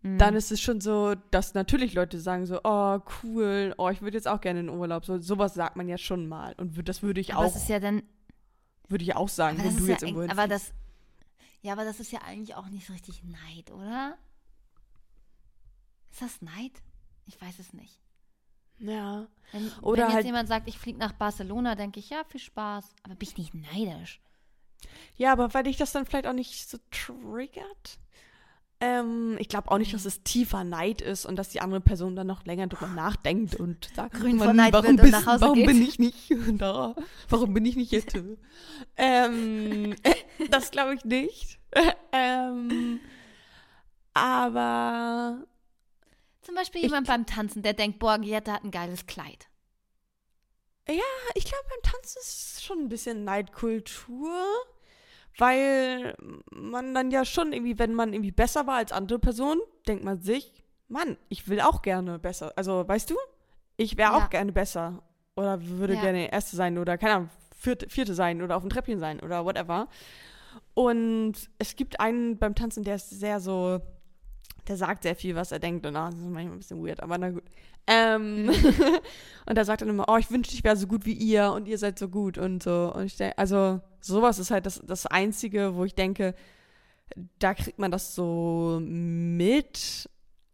Mhm. Dann ist es schon so, dass natürlich Leute sagen so, oh cool, oh ich würde jetzt auch gerne in Urlaub. So sowas sagt man ja schon mal und das würde ich aber auch, das ist ja dann, würde ich auch sagen, wenn du ist jetzt ja, irgendwo hinfliegst. aber das, ja, aber das ist ja eigentlich auch nicht so richtig Neid, oder? Ist das Neid? Ich weiß es nicht. Ja. Wenn, Oder wenn jetzt halt- jemand sagt, ich fliege nach Barcelona, denke ich, ja, viel Spaß. Aber bin ich nicht neidisch? Ja, aber weil dich das dann vielleicht auch nicht so triggert. Ähm, ich glaube auch nicht, dass es tiefer Neid ist und dass die andere Person dann noch länger drüber nachdenkt und sagt, Grün "Mann, Neid warum, bist, nach Hause warum geht." bin ich nicht da? Warum bin ich nicht jetzt? ähm, das glaube ich nicht. ähm, aber Zum Beispiel Ich- jemand beim Tanzen, der denkt, boah, Gietta hat ein geiles Kleid. ich glaube, beim Tanzen ist schon ein bisschen Neidkultur, weil man dann ja schon irgendwie, wenn man irgendwie besser war als andere Personen, denkt man sich, Mann, ich will auch gerne besser. Also, weißt du, ich wäre Ja. auch gerne besser oder würde Ja. gerne Erste sein oder, keine Ahnung, Vierte, Vierte sein oder auf dem Treppchen sein oder whatever. Und es gibt einen beim Tanzen, der ist sehr so, der sagt sehr viel, was er denkt und ah, das ist manchmal ein bisschen weird, aber na gut. Ähm, und da sagt dann immer, oh, ich wünschte, ich wäre so gut wie ihr und ihr seid so gut und so. Und ich denke, also sowas ist halt das, das Einzige, wo ich denke, da kriegt man das so mit,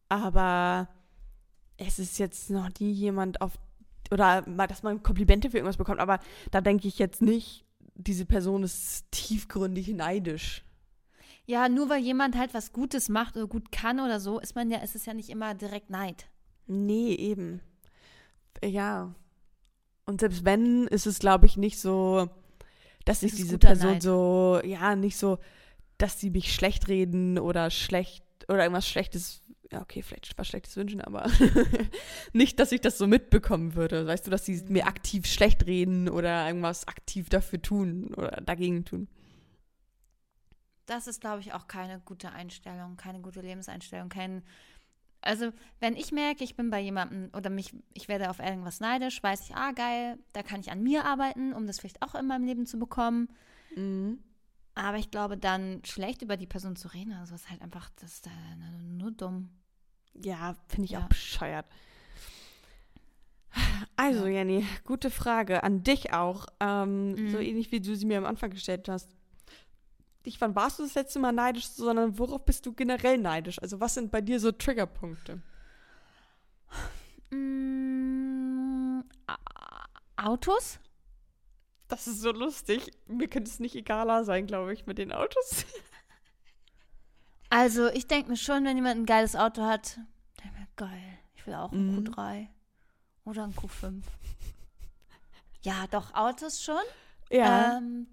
aber es ist jetzt noch nie jemand auf, oder mal, dass man Komplimente für irgendwas bekommt, aber da denke ich jetzt nicht, diese Person ist tiefgründig neidisch. Ja, nur weil jemand halt was Gutes macht oder gut kann oder so, ist man ja, ist es ja nicht immer direkt Neid. Nee, eben. Ja. Und selbst wenn, ist es, glaube ich, nicht so, dass sich Es ist diese Person Neid. so, ja, nicht so, dass sie mich schlecht reden oder schlecht oder irgendwas Schlechtes, ja, okay, vielleicht was Schlechtes wünschen, aber nicht, dass ich das so mitbekommen würde. Weißt du, dass sie mir aktiv schlecht reden oder irgendwas aktiv dafür tun oder dagegen tun. Das ist, glaube ich, auch keine gute Einstellung, keine gute Lebenseinstellung, kein. Also, wenn ich merke, ich bin bei jemandem oder mich, ich werde auf irgendwas neidisch, weiß ich, ah, geil, da kann ich an mir arbeiten, um das vielleicht auch in meinem Leben zu bekommen. Mhm. Aber ich glaube, dann schlecht über die Person zu reden, also ist halt einfach, das ist äh, nur dumm. Ja, finde ich Ja. auch bescheuert. Also, Ja. Jenny, gute Frage an dich auch. Ähm, Mhm. So ähnlich wie du sie mir am Anfang gestellt hast. Dich, wann warst du das letzte Mal neidisch, sondern worauf bist du generell neidisch? Also, was sind bei dir so Triggerpunkte? Mm, Autos? Das ist so lustig. Mir könnte es nicht egaler sein, glaube ich, mit den Autos. Also, ich denke mir schon, wenn jemand ein geiles Auto hat, denke ich mir, geil, ich will auch ein Mhm. Q3 oder ein Q5. Ja, doch, Autos schon. Ja. Ähm,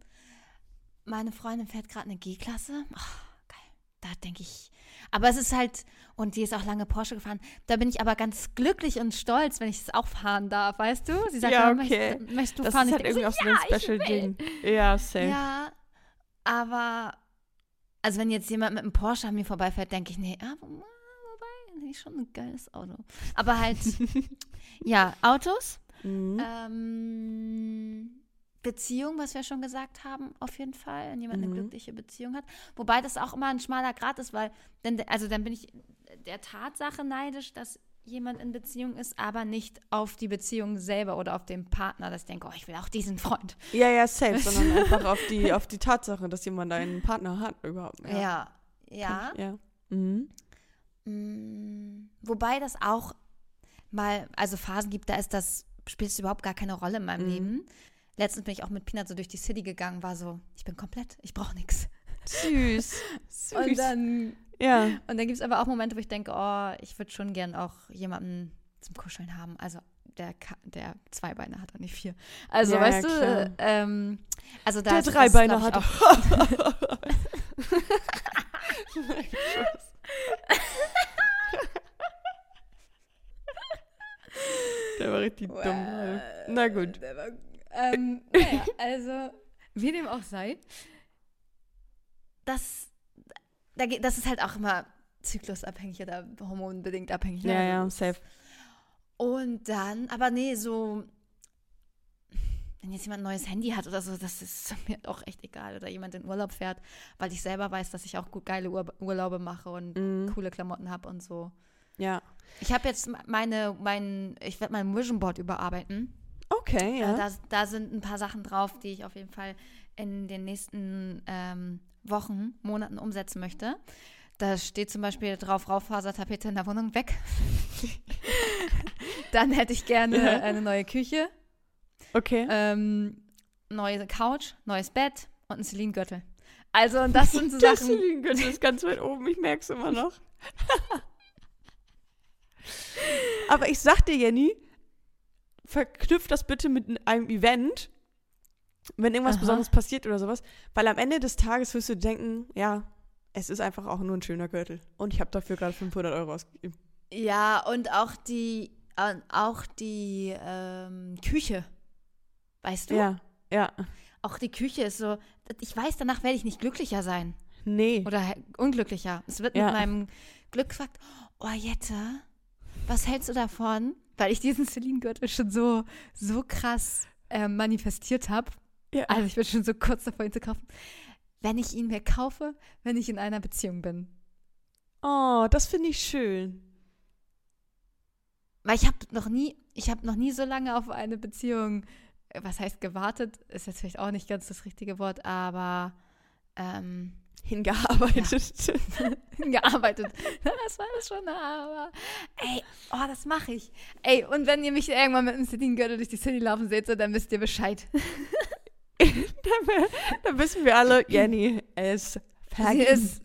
meine Freundin fährt gerade eine G-Klasse. Ach, geil. Da denke ich. Aber es ist halt Und die ist auch lange Porsche gefahren. Da bin ich aber ganz glücklich und stolz, wenn ich es auch fahren darf, weißt du? Sie sagt, Ja, okay. möchtest, möchtest du Das fahren? ist Ich halt irgendwie auch so ja, ein will. Special-Ding. Ja, safe. Ja, aber also wenn jetzt jemand mit einem Porsche an mir vorbeifährt, denke ich, nee, ah, wo- wobei, schon ein geiles Auto. Aber halt, ja, Autos, Mhm. ähm, Beziehung, was wir schon gesagt haben, auf jeden Fall, wenn jemand eine Mhm. glückliche Beziehung hat. Wobei das auch immer ein schmaler Grad ist, weil, dann, also dann bin ich der Tatsache neidisch, dass jemand in Beziehung ist, aber nicht auf die Beziehung selber oder auf den Partner, dass ich denke, oh, ich will auch diesen Freund. Ja, ja, safe, sondern einfach auf die, auf die Tatsache, dass jemand einen Partner hat überhaupt. Ja, ja. Ja. Mhm. Mm, Wobei das auch mal, also Phasen gibt, da ist das, spielt es überhaupt gar keine Rolle in meinem Mhm. Leben. Letztens bin ich auch mit Peanut so durch die City gegangen, war so, ich bin komplett, ich brauche nichts. Süß. Süß. Und dann, ja. und dann gibt es aber auch Momente, wo ich denke, oh, ich würde schon gern auch jemanden zum Kuscheln haben. Also der, der zwei Beine hat und nicht vier. Also, Ja, weißt ja, du, ähm, also da Der drei das, Beine hat. Auch, Der war richtig dumm. gerade. Na gut. Ähm, naja, also, wie dem auch sei, das, da, das ist halt auch immer zyklusabhängig oder hormonbedingt abhängig. ne? Ja, Also ja, das- safe. Und dann, aber nee, so, wenn jetzt jemand ein neues Handy hat oder so, das ist mir auch echt egal. Oder jemand in Urlaub fährt, weil ich selber weiß, dass ich auch gut geile Ur Urlaube mache und Mhm. coole Klamotten habe und so. Ja. Ich habe jetzt meine, mein, ich werde mein Vision Board überarbeiten. Okay, Äh, ja. Da, da sind ein paar Sachen drauf, die ich auf jeden Fall in den nächsten ähm, Wochen, Monaten umsetzen möchte. Da steht zum Beispiel drauf, Raufasertapete in der Wohnung weg. Dann hätte ich gerne Ja. eine neue Küche, Okay. ähm, neue Couch, neues Bett und einen Celine-Gürtel. Also, das sind so Der Sachen. Celine-Gürtel ist ganz weit oben, ich merke es immer noch. Aber ich sag dir, Jenny, verknüpf das bitte mit einem Event, wenn irgendwas Aha. Besonderes passiert oder sowas, weil am Ende des Tages wirst du denken, ja, es ist einfach auch nur ein schöner Gürtel. Und ich habe dafür gerade 500 Euro ausgegeben. Ja, und auch die, äh, auch die ähm, Küche. Weißt du? Ja, ja. Auch die Küche ist so, ich weiß, danach werde ich nicht glücklicher sein. Nee. Oder he- unglücklicher. Es wird Ja. mit meinem Glück gefragt, oh Jette, was hältst du davon? Weil ich diesen Celine-Gürtel schon so, so krass äh, manifestiert habe. Ja. Also ich bin schon so kurz davor, ihn zu kaufen. Wenn ich ihn mir kaufe, wenn ich in einer Beziehung bin. Oh, das finde ich schön. Weil ich habe noch nie, ich habe noch nie so lange auf eine Beziehung, äh, was heißt gewartet, ist jetzt vielleicht auch nicht ganz das richtige Wort, aber ähm, Hingearbeitet. gearbeitet. Das war das schon, aber ey, oh, das mache ich. Ey, und wenn ihr mich irgendwann mit einem Celine-Gürtel durch die City laufen seht, so, dann wisst ihr Bescheid. da wissen wir alle, Jenny ist Sie vergeben. ist,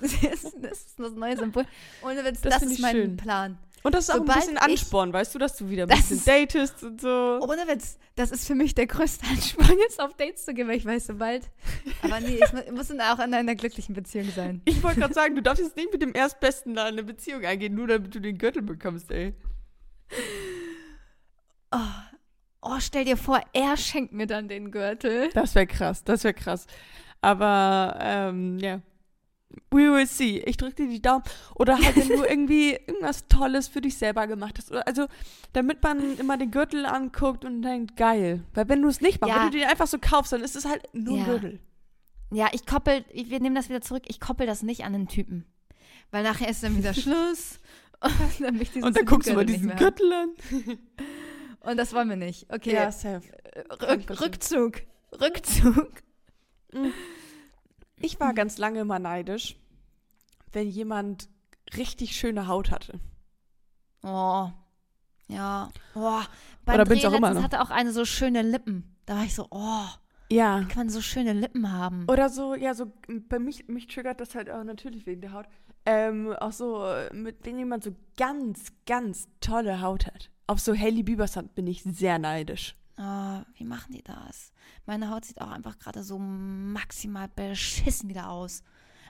sie ist, das ist das neue Symbol. Ohne Witz, Das das, ist mein schön. Plan. Und das ist auch ein Sobald bisschen ich- Ansporn, weißt du, dass du wieder ein bisschen ist- datest und so. Ohne Witz, das ist für mich der größte Ansporn, jetzt auf Dates zu gehen, weil ich weiß, sobald. Aber nee, ich mu- muss dann auch in einer glücklichen Beziehung sein. Ich wollte gerade sagen, du darfst jetzt nicht mit dem Erstbesten da eine Beziehung eingehen, nur damit du den Gürtel bekommst, ey. Oh, oh, stell dir vor, er schenkt mir dann den Gürtel. Das wäre krass, das wäre krass. Aber, ähm, ja. We will see. Ich drücke dir die Daumen. Oder halt, wenn du irgendwie irgendwas Tolles für dich selber gemacht hast. Also, damit man immer den Gürtel anguckt und denkt, geil. Weil wenn du es nicht machst, Ja. wenn du den einfach so kaufst, dann ist es halt nur ein Ja. Gürtel. Ja, ich koppel, wir nehmen das wieder zurück, ich koppel das nicht an den Typen. Weil nachher ist dann wieder Schluss. Und dann, Und dann guckst du mal diesen Gürtel an. Und das wollen wir nicht. Okay, Ja, safe. Rück, Rückzug. Rückzug. Ich war ganz lange immer neidisch, wenn jemand richtig schöne Haut hatte. Oh. Ja. Oh. Beim Oder Dreh bin's auch immer noch. hatte auch eine so schöne Lippen. Da war ich so, oh, Ja. wie kann man so schöne Lippen haben? Oder so, ja, so, bei mich, mich triggert das halt auch natürlich wegen der Haut. Ähm, auch so, mit, wenn jemand so ganz, ganz tolle Haut hat. Auf so Hailey Bieber's Hand bin ich sehr neidisch. Oh, wie machen die das? Meine Haut sieht auch einfach gerade so maximal beschissen wieder aus.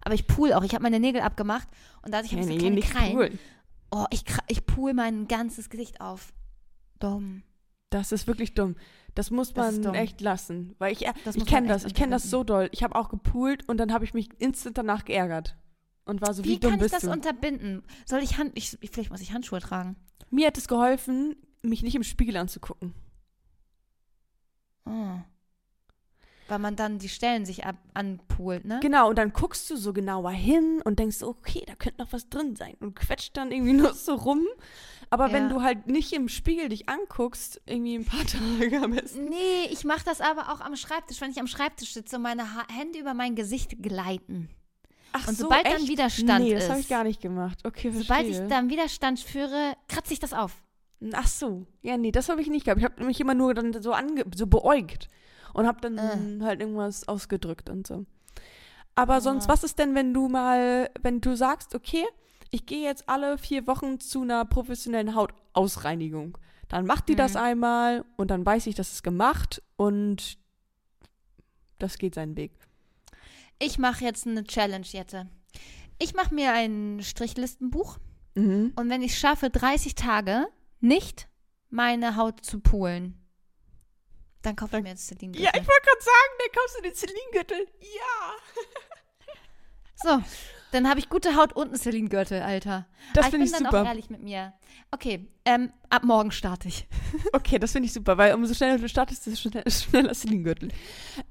Aber ich pool auch. Ich habe meine Nägel abgemacht und dadurch habe ich so kleine Krallen. Oh, ich, ich pool mein ganzes Gesicht auf. Dumm. Das ist wirklich dumm. Das muss Das man dumm. echt lassen. Weil ich, Das ich kenne das. Ich kenne das so doll. Ich habe auch gepoolt und dann habe ich mich instant danach geärgert. Und war so, wie, Wie, dumm kann ich bist das du? unterbinden? Soll ich Hand. Ich, vielleicht muss ich Handschuhe tragen. Mir hat es geholfen, mich nicht im Spiegel anzugucken. Oh. Weil man dann die Stellen sich ab anpoolt, ne? Genau, und dann guckst du so genauer hin und denkst, so, okay, da könnte noch was drin sein und quetscht dann irgendwie nur so rum. Aber wenn Ja. du halt nicht im Spiegel dich anguckst, irgendwie ein paar Tage am besten. Nee, ich mache das aber auch am Schreibtisch, wenn ich am Schreibtisch sitze und meine ha Hände über mein Gesicht gleiten. Ach Und sobald dann Widerstand nee, das habe ich ist. gar nicht gemacht. Okay, verstehe. Sobald ich dann Widerstand führe, kratze ich das auf. Ach so. Ja, nee, das habe ich nicht gehabt. Ich habe mich immer nur dann so ange so beäugt und habe dann Äh. halt irgendwas ausgedrückt und so. Aber sonst, Ah. was ist denn, wenn du mal, wenn du sagst, okay, ich gehe jetzt alle vier Wochen zu einer professionellen Hautausreinigung. Dann macht die das Mhm. einmal und dann weiß ich, das ist gemacht und das geht seinen Weg. Ich mache jetzt eine Challenge, Jette. Ich mache mir ein Strichlistenbuch Mhm. und wenn ich schaffe, 30 Tage nicht meine Haut zu poolen, dann kaufe ich mir jetzt Celine Ja, ich wollte gerade sagen, dann kaufst du den Celine-Gürtel. Ja. So, dann habe ich gute Haut und einen Celine-Gürtel, Alter. Das finde ich bin dann super. auch ehrlich mit mir. Okay, ähm, ab morgen starte ich. Okay, das finde ich super, weil umso schneller du startest, desto schneller, schneller ist den Gürtel.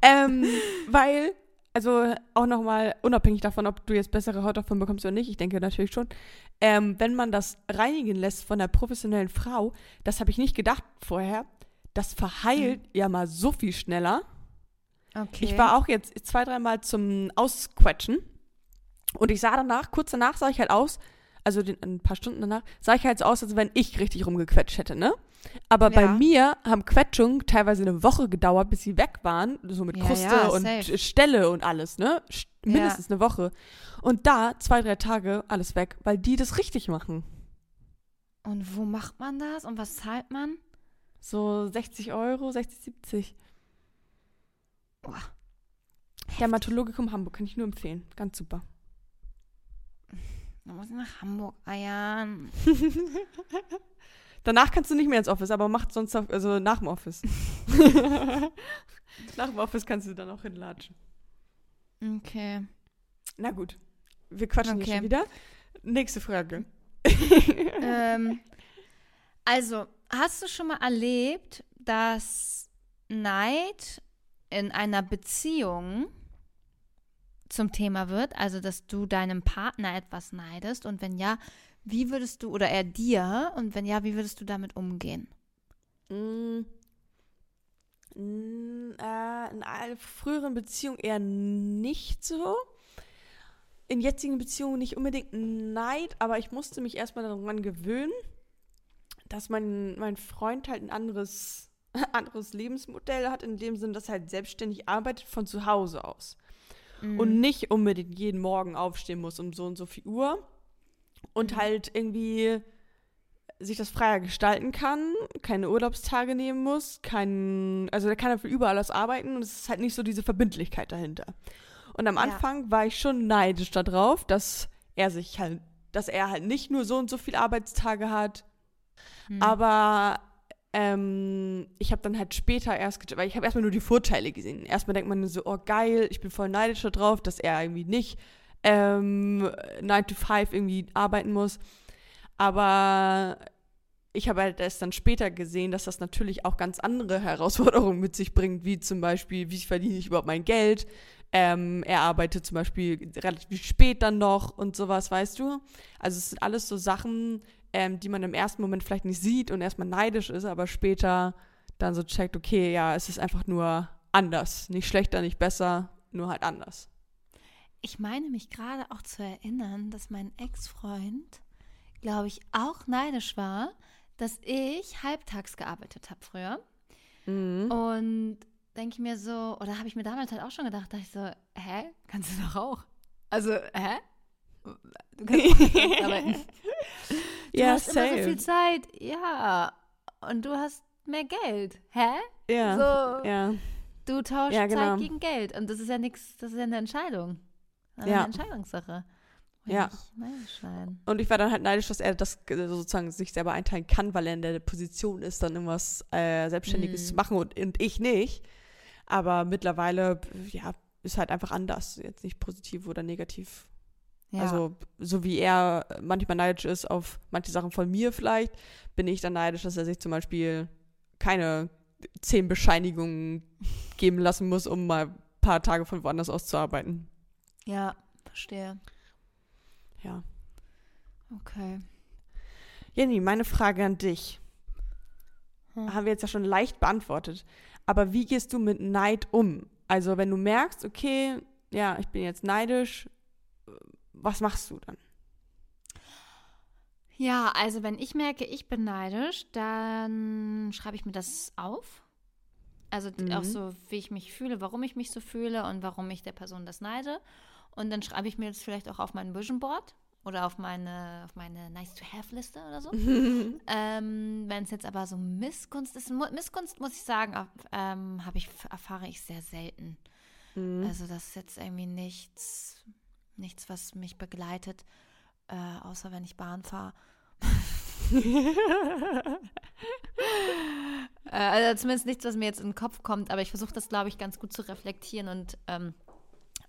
Ähm, weil, also auch nochmal, unabhängig davon, ob du jetzt bessere Haut davon bekommst oder nicht, ich denke natürlich schon, ähm, wenn man das reinigen lässt von einer professionellen Frau, das habe ich nicht gedacht vorher, das verheilt ja mal so viel schneller. Okay. Ich war auch jetzt zwei, dreimal zum Ausquetschen und ich sah danach, kurz danach sah ich halt aus, also den, ein paar Stunden danach, sah ich halt so aus, als wenn ich richtig rumgequetscht hätte, ne? Aber bei Ja. mir haben Quetschungen teilweise eine Woche gedauert, bis sie weg waren, so mit Ja, Kruste ja, und safe. Stelle und alles, ne? Mindestens eine Woche. Und da zwei, drei Tage alles weg, weil die das richtig machen. Und wo macht man das und was zahlt man? So 60 Euro, 60, 70. Boah, Dermatologikum Hamburg kann ich nur empfehlen. Ganz super. Da muss ich nach Hamburg eiern. Danach kannst du nicht mehr ins Office, aber macht sonst auf, also nach dem Office. nach dem Office kannst du dann auch hinlatschen. Okay. Na gut. Wir quatschen hier Okay. schon wieder. Nächste Frage. ähm, also, hast du schon mal erlebt, dass Neid in einer Beziehung zum Thema wird? Also, dass du deinem Partner etwas neidest? Und wenn ja, wie würdest du, oder er dir, und wenn ja, wie würdest du damit umgehen? Mm. Äh, in einer früheren Beziehung eher nicht so. In jetzigen Beziehungen nicht unbedingt Neid, aber ich musste mich erstmal daran gewöhnen, dass mein, mein Freund halt ein anderes, anderes Lebensmodell hat, in dem Sinn, dass er halt selbstständig arbeitet von zu Hause aus. Mhm. und nicht unbedingt jeden Morgen aufstehen muss um so und so viel Uhr und Mhm. halt irgendwie sich das freier gestalten kann, keine Urlaubstage nehmen muss, kein, also der kann dafür überall aus arbeiten und es ist halt nicht so diese Verbindlichkeit dahinter. Und am Ja. Anfang war ich schon neidisch darauf, dass er sich halt, dass er halt nicht nur so und so viele Arbeitstage hat, Mhm. aber ähm, ich habe dann halt später erst, weil ich habe erstmal nur die Vorteile gesehen. Erstmal denkt man so, oh geil, ich bin voll neidisch darauf, dass er irgendwie nicht ähm, 9 to 5 irgendwie arbeiten muss. Aber ich habe halt erst dann später gesehen, dass das natürlich auch ganz andere Herausforderungen mit sich bringt, wie zum Beispiel, wie verdiene ich überhaupt mein Geld? Ähm, er arbeitet zum Beispiel relativ spät dann noch und sowas, weißt du? Also es sind alles so Sachen, ähm, die man im ersten Moment vielleicht nicht sieht und erstmal neidisch ist, aber später dann so checkt, okay, ja, es ist einfach nur anders. Nicht schlechter, nicht besser, nur halt anders. Ich meine mich gerade auch zu erinnern, dass mein Ex-Freund, glaube ich, auch neidisch war, dass ich halbtags gearbeitet habe früher. Mhm. Und denke ich mir so, oder habe ich mir damals halt auch schon gedacht, dachte ich so, hä? Kannst du doch auch. Also, hä? Du kannst auch arbeiten. Du ja, hast immer so same. viel Zeit. Ja. Und du hast mehr Geld. Hä? ja, So, ja. du tauschst Ja, genau. Zeit gegen Geld. Und das ist ja nichts, das ist ja eine Entscheidung. Ist Ja. eine Entscheidungssache. Ja. ich. Und ich war dann halt neidisch, dass er das sozusagen sich selber einteilen kann, weil er in der Position ist, dann irgendwas äh, Selbstständiges Mhm. zu machen und, und ich nicht. Aber mittlerweile, ja, ist halt einfach anders. Jetzt nicht positiv oder negativ. Ja. Also, so wie er manchmal neidisch ist auf manche Sachen von mir vielleicht, bin ich dann neidisch, dass er sich zum Beispiel keine zehn Bescheinigungen geben lassen muss, um mal ein paar Tage von woanders aus zu arbeiten. ja, verstehe. Ja. Okay. Jenny, meine Frage an dich. Hm. haben wir jetzt ja schon leicht beantwortet. Aber wie gehst du mit Neid um? Also wenn du merkst, okay, ja, ich bin jetzt neidisch, was machst du dann? Ja, also wenn ich merke, ich bin neidisch, dann schreibe ich mir das auf. Also d- auch Mhm. so, wie ich mich fühle, warum ich mich so fühle und warum ich der Person das neide. Und dann schreibe ich mir das vielleicht auch auf mein Vision Board oder auf meine, auf meine Nice-to-Have-Liste oder so. ähm, wenn es jetzt aber so Missgunst ist, Missgunst muss ich sagen, ähm, habe ich, erfahre ich sehr selten. Mhm. Also das ist jetzt irgendwie nichts, nichts, was mich begleitet, äh, außer wenn ich Bahn fahre. Äh, also zumindest nichts, was mir jetzt in den Kopf kommt, aber ich versuche das, glaube ich, ganz gut zu reflektieren und ähm,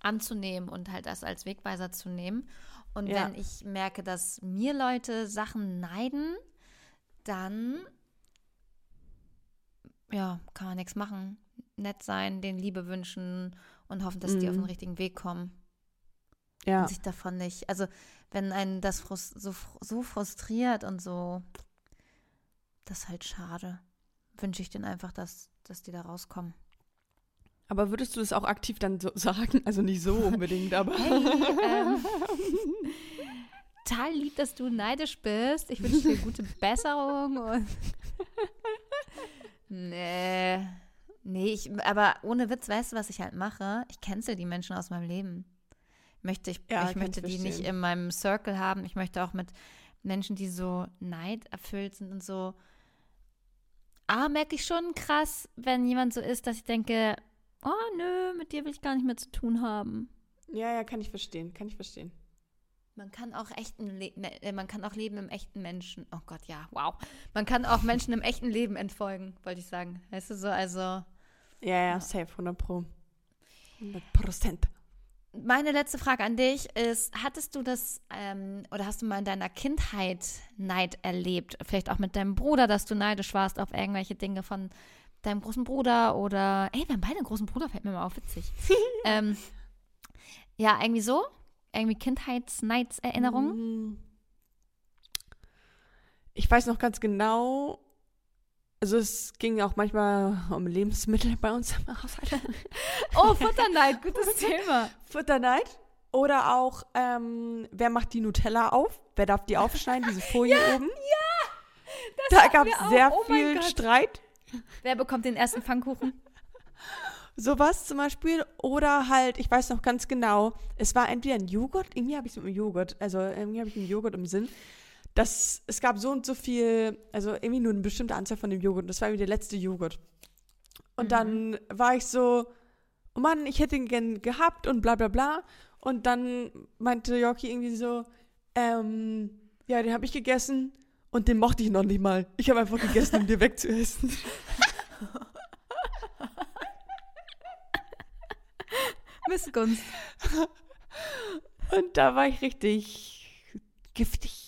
anzunehmen und halt das als Wegweiser zu nehmen. Und Ja. wenn ich merke, dass mir Leute Sachen neiden, dann ja, kann man nichts machen. Nett sein, denen Liebe wünschen und hoffen, dass die auf den Mhm. richtigen Weg kommen ja. und sich davon nicht. Also, wenn einen das frus so, so frustriert und so, das ist halt schade. Wünsche ich denen einfach, dass, dass die da rauskommen. Aber würdest du das auch aktiv dann so sagen? Also nicht so unbedingt, aber. ähm, Total lieb, dass du neidisch bist. Ich wünsche dir gute Besserung und. nee. Nee, ich, aber ohne Witz, weißt du, was ich halt mache? Ich cancel die Menschen aus meinem Leben. Möchte ich, Ja, ich möchte ich die nicht in meinem Circle haben. Ich möchte auch mit Menschen, die so neiderfüllt sind und so. Ah, merke ich schon krass, wenn jemand so ist, dass ich denke, oh nö, mit dir will ich gar nicht mehr zu tun haben. ja, ja, kann ich verstehen, kann ich verstehen. Man kann auch echten Le ne- äh, man kann auch Leben im echten Menschen. Oh Gott, ja, wow. Man kann auch Menschen im echten Leben entfolgen, wollte ich sagen. Weißt du so, also Ja, ja, safe, 100 Pro. 100 Prozent. Meine letzte Frage an dich ist, hattest du das ähm, oder hast du mal in deiner Kindheit Neid erlebt? Vielleicht auch mit deinem Bruder, dass du neidisch warst auf irgendwelche Dinge von deinem großen Bruder oder ey, wir haben beide einen großen Bruder, fällt mir mal auf, witzig. ähm, ja, irgendwie so? Irgendwie Kindheitsneidserinnerungen? Mm. Ich weiß noch ganz genau, also es ging auch manchmal um Lebensmittel bei uns im Haushalt. Oh, Futterneid, gutes Thema. Futterneid. Oder auch, ähm, wer macht die Nutella auf? Wer darf die aufschneiden, diese Folie oben? da hatten gab es sehr Oh viel. Streit. Wer bekommt den ersten Pfannkuchen? Sowas zum Beispiel. Oder halt, ich weiß noch ganz genau, es war entweder ein Joghurt, irgendwie habe ich es mit dem Joghurt, also irgendwie habe ich einen Joghurt im Sinn. Das, es gab so und so viel, also irgendwie nur eine bestimmte Anzahl von dem Joghurt. Und das war irgendwie der letzte Joghurt. Und Mhm. dann war ich so, oh Mann, ich hätte ihn gern gehabt und bla bla bla. Und dann meinte Yorkie irgendwie so, ähm, ja, den habe ich gegessen und den mochte ich noch nicht mal. Ich habe einfach gegessen, um dir wegzuessen. Missgunst. Und da war ich richtig giftig.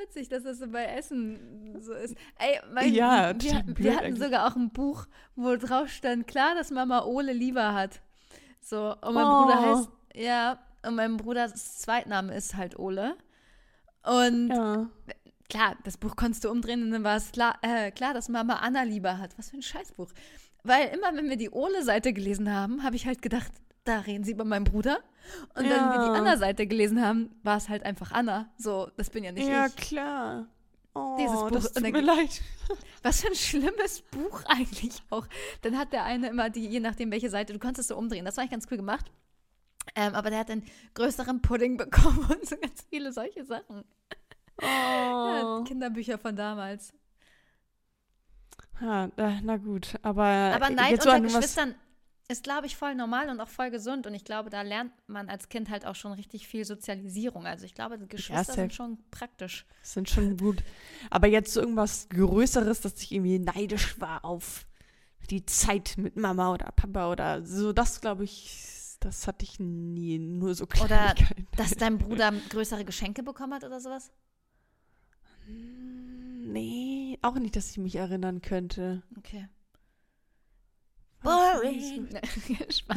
Witzig, dass das so bei Essen so ist. Ey, mein, Ja, wir, wir hatten eigentlich. sogar auch ein Buch, wo drauf stand, klar, dass Mama Ole lieber hat. So, und mein Oh. Bruder heißt, ja, und mein Bruders Zweitname ist halt Ole. Und Ja. klar, das Buch konntest du umdrehen und dann war es klar, äh, klar, dass Mama Anna lieber hat. Was für ein Scheißbuch. Weil immer, wenn wir die Ole-Seite gelesen haben, habe ich halt gedacht, da reden sie über meinen Bruder. Und wenn wir Ja. die Anna-Seite gelesen haben, war es halt einfach Anna. So, das bin ja nicht ja, ich. klar. Oh, Dieses Buch- das tut dann- mir leid. Was für ein schlimmes Buch eigentlich auch. Dann hat der eine immer die, je nachdem welche Seite, du konntest es so umdrehen. Das war eigentlich ganz cool gemacht. Ähm, aber der hat einen größeren Pudding bekommen und so ganz viele solche Sachen. Ja, Oh. Kinderbücher von damals. Ja, na gut, aber, Aber Neid unter Geschwistern, ist, glaube ich, voll normal und auch voll gesund. Und ich glaube, da lernt man als Kind halt auch schon richtig viel Sozialisierung. Also ich glaube, Geschwister sind schon praktisch. Sind schon gut. Aber jetzt so irgendwas Größeres, dass ich irgendwie neidisch war auf die Zeit mit Mama oder Papa oder so, das glaube ich, das hatte ich nie. Nur so Oder Kleinigkeiten. Dass dein Bruder größere Geschenke bekommen hat oder sowas? Nee, auch nicht, dass ich mich erinnern könnte. Okay. Boring.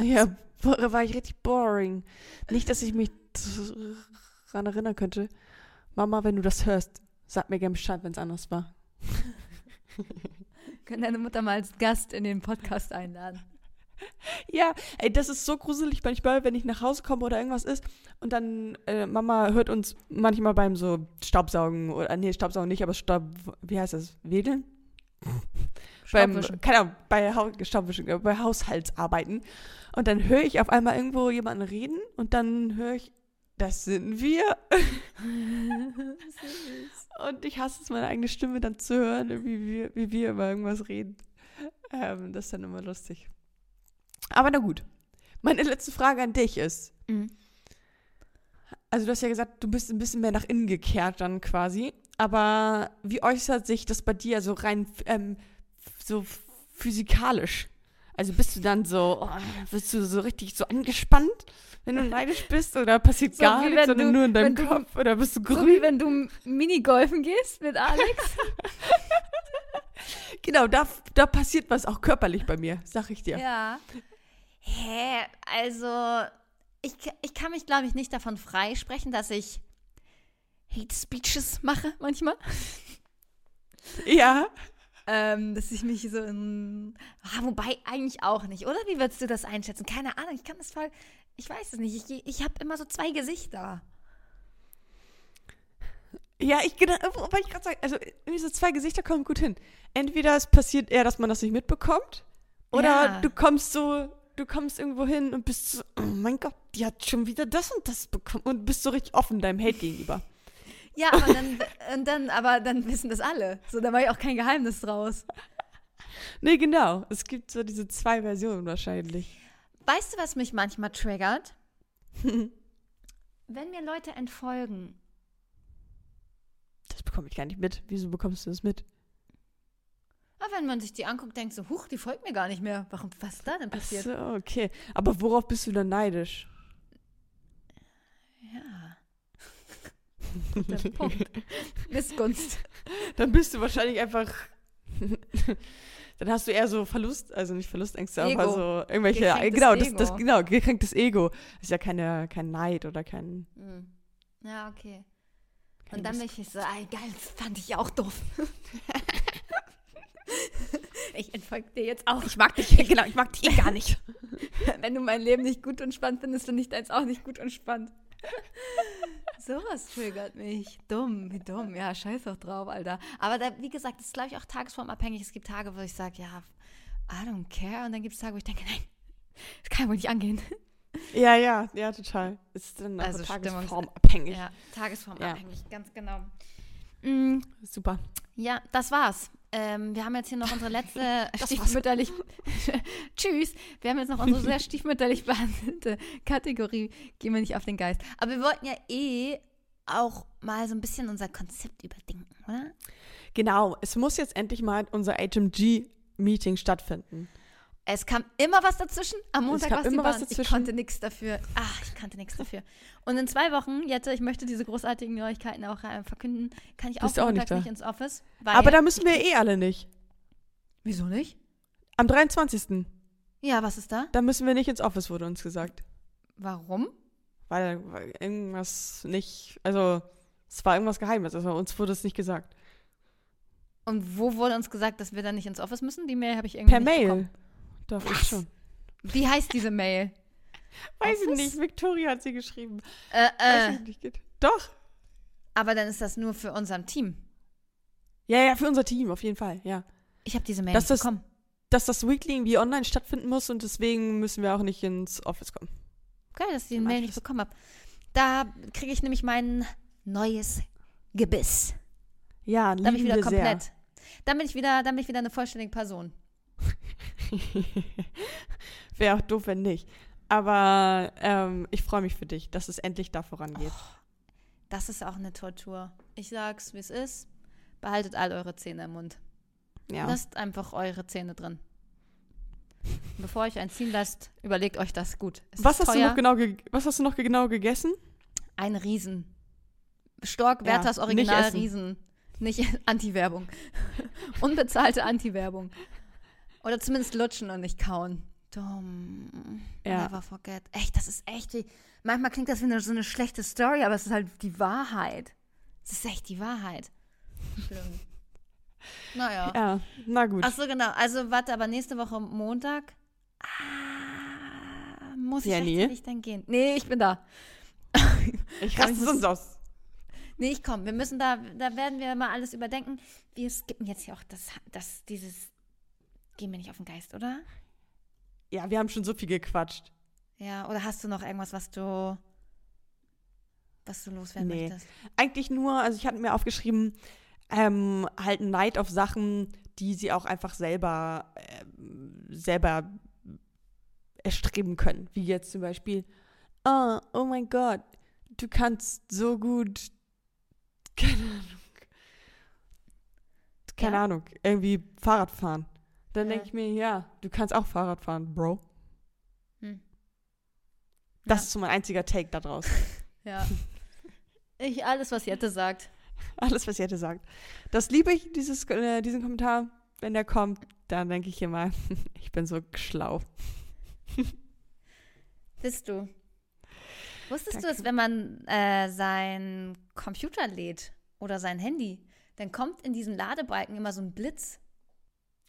Ja, war ich richtig boring. Nicht, dass ich mich daran erinnern könnte. Mama, wenn du das hörst, sag mir gerne Bescheid, wenn es anders war. Können deine Mutter mal als Gast in den Podcast einladen. Ja, ey, das ist so gruselig manchmal, wenn ich nach Hause komme oder irgendwas ist und dann äh, Mama hört uns manchmal beim so Staubsaugen oder nee, Staubsaugen nicht, aber Staub, wie heißt das? Wedeln? Beim, keine Ahnung, bei, Staubwischen, äh, bei Haushaltsarbeiten. Und dann höre ich auf einmal irgendwo jemanden reden und dann höre ich, das sind wir. Und ich hasse es, meine eigene Stimme dann zu hören, wie wir, wie wir über irgendwas reden. Ähm, das ist dann immer lustig. Aber na gut. Meine letzte Frage an dich ist, Mhm. also du hast ja gesagt, du bist ein bisschen mehr nach innen gekehrt dann quasi. Aber wie äußert sich das bei dir so rein ähm, so physikalisch? Also bist du dann so, oh, bist du so richtig so angespannt, wenn du neidisch bist? Oder passiert So gar nichts, sondern du- nur in deinem du- Kopf? Oder bist du So grün? wie wenn du Minigolfen gehst mit Alex. Genau, da, da passiert was auch körperlich bei mir, sag ich dir. Ja. Hä, also ich, ich kann mich, glaube ich, nicht davon freisprechen, dass ich Hate Speeches mache manchmal. Ja. Ähm, dass ich mich so in. Ah, wobei eigentlich auch nicht, oder? Wie würdest du das einschätzen? Keine Ahnung, ich kann das voll. Ich weiß es nicht. Ich, ich habe immer so zwei Gesichter. Ja, ich genau, aber ich gerade sagen, also irgendwie so zwei Gesichter kommen gut hin. Entweder es passiert eher, dass man das nicht mitbekommt, oder Ja. du kommst so, du kommst irgendwo hin und bist so, oh mein Gott, die hat schon wieder das und das bekommen und bist so richtig offen deinem Hate gegenüber. Ja, aber dann, und dann, aber dann wissen das alle. So, da war ja auch kein Geheimnis draus. Nee, genau. Es gibt so diese zwei Versionen wahrscheinlich. Weißt du, was mich manchmal triggert? Wenn mir Leute entfolgen. Das bekomme ich gar nicht mit. Wieso bekommst du das mit? Aber wenn man sich die anguckt, denkt so, huch, die folgt mir gar nicht mehr. Warum, was ist da denn Ach passiert? so, okay. Aber worauf bist du dann neidisch? Ja. Guter Punkt. Missgunst. Dann bist du wahrscheinlich einfach. dann hast du eher so Verlust, also nicht Verlustängste, aber Ego. so irgendwelche. Gekränktes genau, das, das, genau, gekränktes Ego. Das ist ja keine, kein Neid oder kein. Hm. Ja, okay. kein Und dann bin ich so, ey, geil, das fand ich auch doof. ich entfolge dir jetzt auch. Ich mag dich, genau, ich mag dich eh gar nicht. Wenn du mein Leben nicht gut und spannend findest, finde ich deins auch nicht gut und spannend. Sowas triggert mich. Dumm, wie dumm. Ja, scheiß doch drauf, Alter. Aber da, wie gesagt, das ist, glaube ich, auch tagesformabhängig. Es gibt Tage, wo ich sage, ja, I don't care. Und dann gibt es Tage, wo ich denke, nein, das kann wohl nicht angehen. Ja, ja, ja, total. Ist dann Also tagesformabhängig. Ja, tagesformabhängig, ganz genau. Mm, Super. ja, das war's. Ähm, wir haben jetzt hier noch unsere letzte stiefmütterlich. Tschüss. Wir haben jetzt noch unsere sehr stiefmütterlich behandelte Kategorie. Gehen wir nicht auf den Geist. Aber wir wollten ja eh auch mal so ein bisschen unser Konzept überdenken, oder? Genau, es muss jetzt endlich mal unser HMG-Meeting stattfinden. Es kam immer was dazwischen. Am Montag war es die immer was Bahn. Ich dazwischen. konnte nichts dafür. Ach, ich konnte nichts dafür. Und in zwei Wochen, Jette, ich möchte diese großartigen Neuigkeiten auch äh, verkünden, kann ich auch Bist auch nicht nicht, ins Office. Aber da müssen wir eh alle nicht. Wieso nicht? Am 23. Ja, was ist da? Da müssen wir nicht ins Office, wurde uns gesagt. Warum? Weil, weil irgendwas nicht, also es war irgendwas Geheimes, also uns wurde es nicht gesagt. Und wo wurde uns gesagt, dass wir dann nicht ins Office müssen? Die Mail habe ich irgendwie Per Mail. bekommen. Doch, ich Was? schon. Wie heißt diese Mail? Weiß ich nicht, Victoria hat sie geschrieben. Äh, Weiß äh, ich nicht. geht- Doch. aber dann ist das nur für unser Team. Ja, ja, für unser Team, auf jeden Fall, ja. Ich habe diese Mail Das nicht ist- bekommen. Dass das Weekly irgendwie online stattfinden muss und deswegen müssen wir auch nicht ins Office kommen. Geil, dass ich die Mail nicht bekommen habe. Da kriege ich nämlich mein neues Gebiss. Ja, Dann bin ich lieben wieder komplett. Dann bin ich wieder, dann bin ich wieder eine vollständige Person. Wäre auch doof, wenn nicht. Aber ähm, ich freue mich für dich, dass es endlich da vorangeht. Oh, das ist auch eine Tortur. Ich sag's, wie es ist. Behaltet all eure Zähne im Mund. Ja. Lasst einfach eure Zähne drin. Bevor euch einen ziehen lasst, überlegt euch das gut. Es was, hast du noch genau ge- was hast du noch genau gegessen? Ein Riesen. Stork, Ja, Werthers nicht Original essen. Riesen. Nicht Anti-Werbung. Unbezahlte Anti-Werbung. Oder zumindest lutschen und nicht kauen. Dumm. Ja. Never forget. Echt, das ist echt wie. Manchmal klingt das wie eine, so eine schlechte Story, aber es ist halt die Wahrheit. Es ist echt die Wahrheit. Schlimm. Naja. Ja, na gut. Ach so, genau. Also, warte, aber nächste Woche Montag. Ah, muss ich Jenny? rechtzeitig dann gehen? Nee, ich bin da. ich raste ich sonst aus. Nee, ich komme. Wir müssen da, da werden wir mal alles überdenken. Wir skippen jetzt hier auch das, das, dieses. Gehen wir nicht auf den Geist, oder? Ja, wir haben schon so viel gequatscht. Ja, oder hast du noch irgendwas, was du. was du loswerden Nee. möchtest? Eigentlich nur, also ich hatte mir aufgeschrieben, ähm, halt Neid auf Sachen, die sie auch einfach selber, ähm, selber erstreben können. Wie jetzt zum Beispiel, oh, oh mein Gott, du kannst so gut, keine Ahnung, keine Ja. Ahnung, irgendwie Fahrrad fahren. Dann Ja. denke ich mir, ja, du kannst auch Fahrrad fahren, Bro. Hm. Das Ja. ist so mein einziger Take da draus. Ja. Ich, alles, was Jette sagt. Alles, was Jette sagt. Das liebe ich, dieses, äh, diesen Kommentar. Wenn der kommt, dann denke ich immer, ich bin so schlau. Bist du? Wusstest du, Danke. dass wenn man äh, sein Computer lädt oder sein Handy, dann kommt in diesem Ladebalken immer so ein Blitz?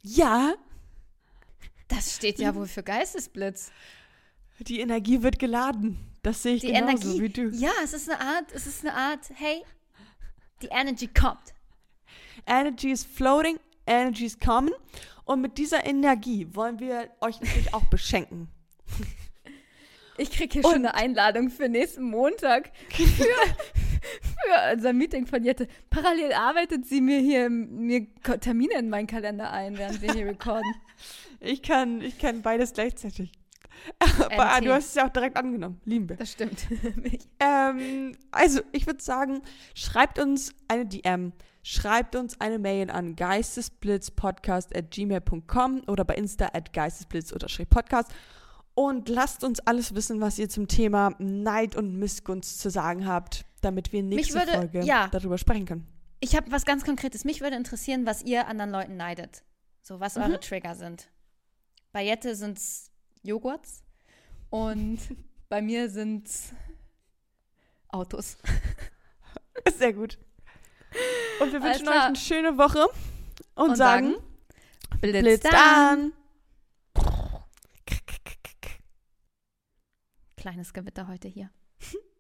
Ja, Das steht ja wohl für Geistesblitz. die Energie wird geladen. Das sehe ich Die genauso Energie. wie du. Ja, es ist eine Art, es ist eine Art, hey, die Energy kommt. Energy is floating, Energy is coming. Und mit dieser Energie wollen wir euch natürlich auch beschenken. Ich kriege hier schon Und- eine Einladung für nächsten Montag für, für unser Meeting von Jette. Parallel arbeitet sie mir hier mir Termine in meinen Kalender ein, während wir hier recorden. Ich kann, ich kann beides gleichzeitig. Aber ah, NT. du hast es ja auch direkt angenommen. Lieben wir. Das stimmt. Ähm, also, ich würde sagen, schreibt uns eine DM, schreibt uns eine Mail an geistesblitzpodcast at gmail.com oder bei Insta at geistesblitz-podcast und lasst uns alles wissen, was ihr zum Thema Neid und Missgunst zu sagen habt, damit wir nächste würde- Folge ja. darüber sprechen können. Ich habe was ganz Konkretes. Mich würde interessieren, was ihr anderen Leuten neidet. So, was Mhm. eure Trigger sind. Bei Jette sind es Joghurts und bei mir sind es Autos. Sehr gut. Und wir wünschen euch eine schöne Woche und, Und sagen, sagen, blitzt, Blitzt an. Kleines Gewitter heute hier.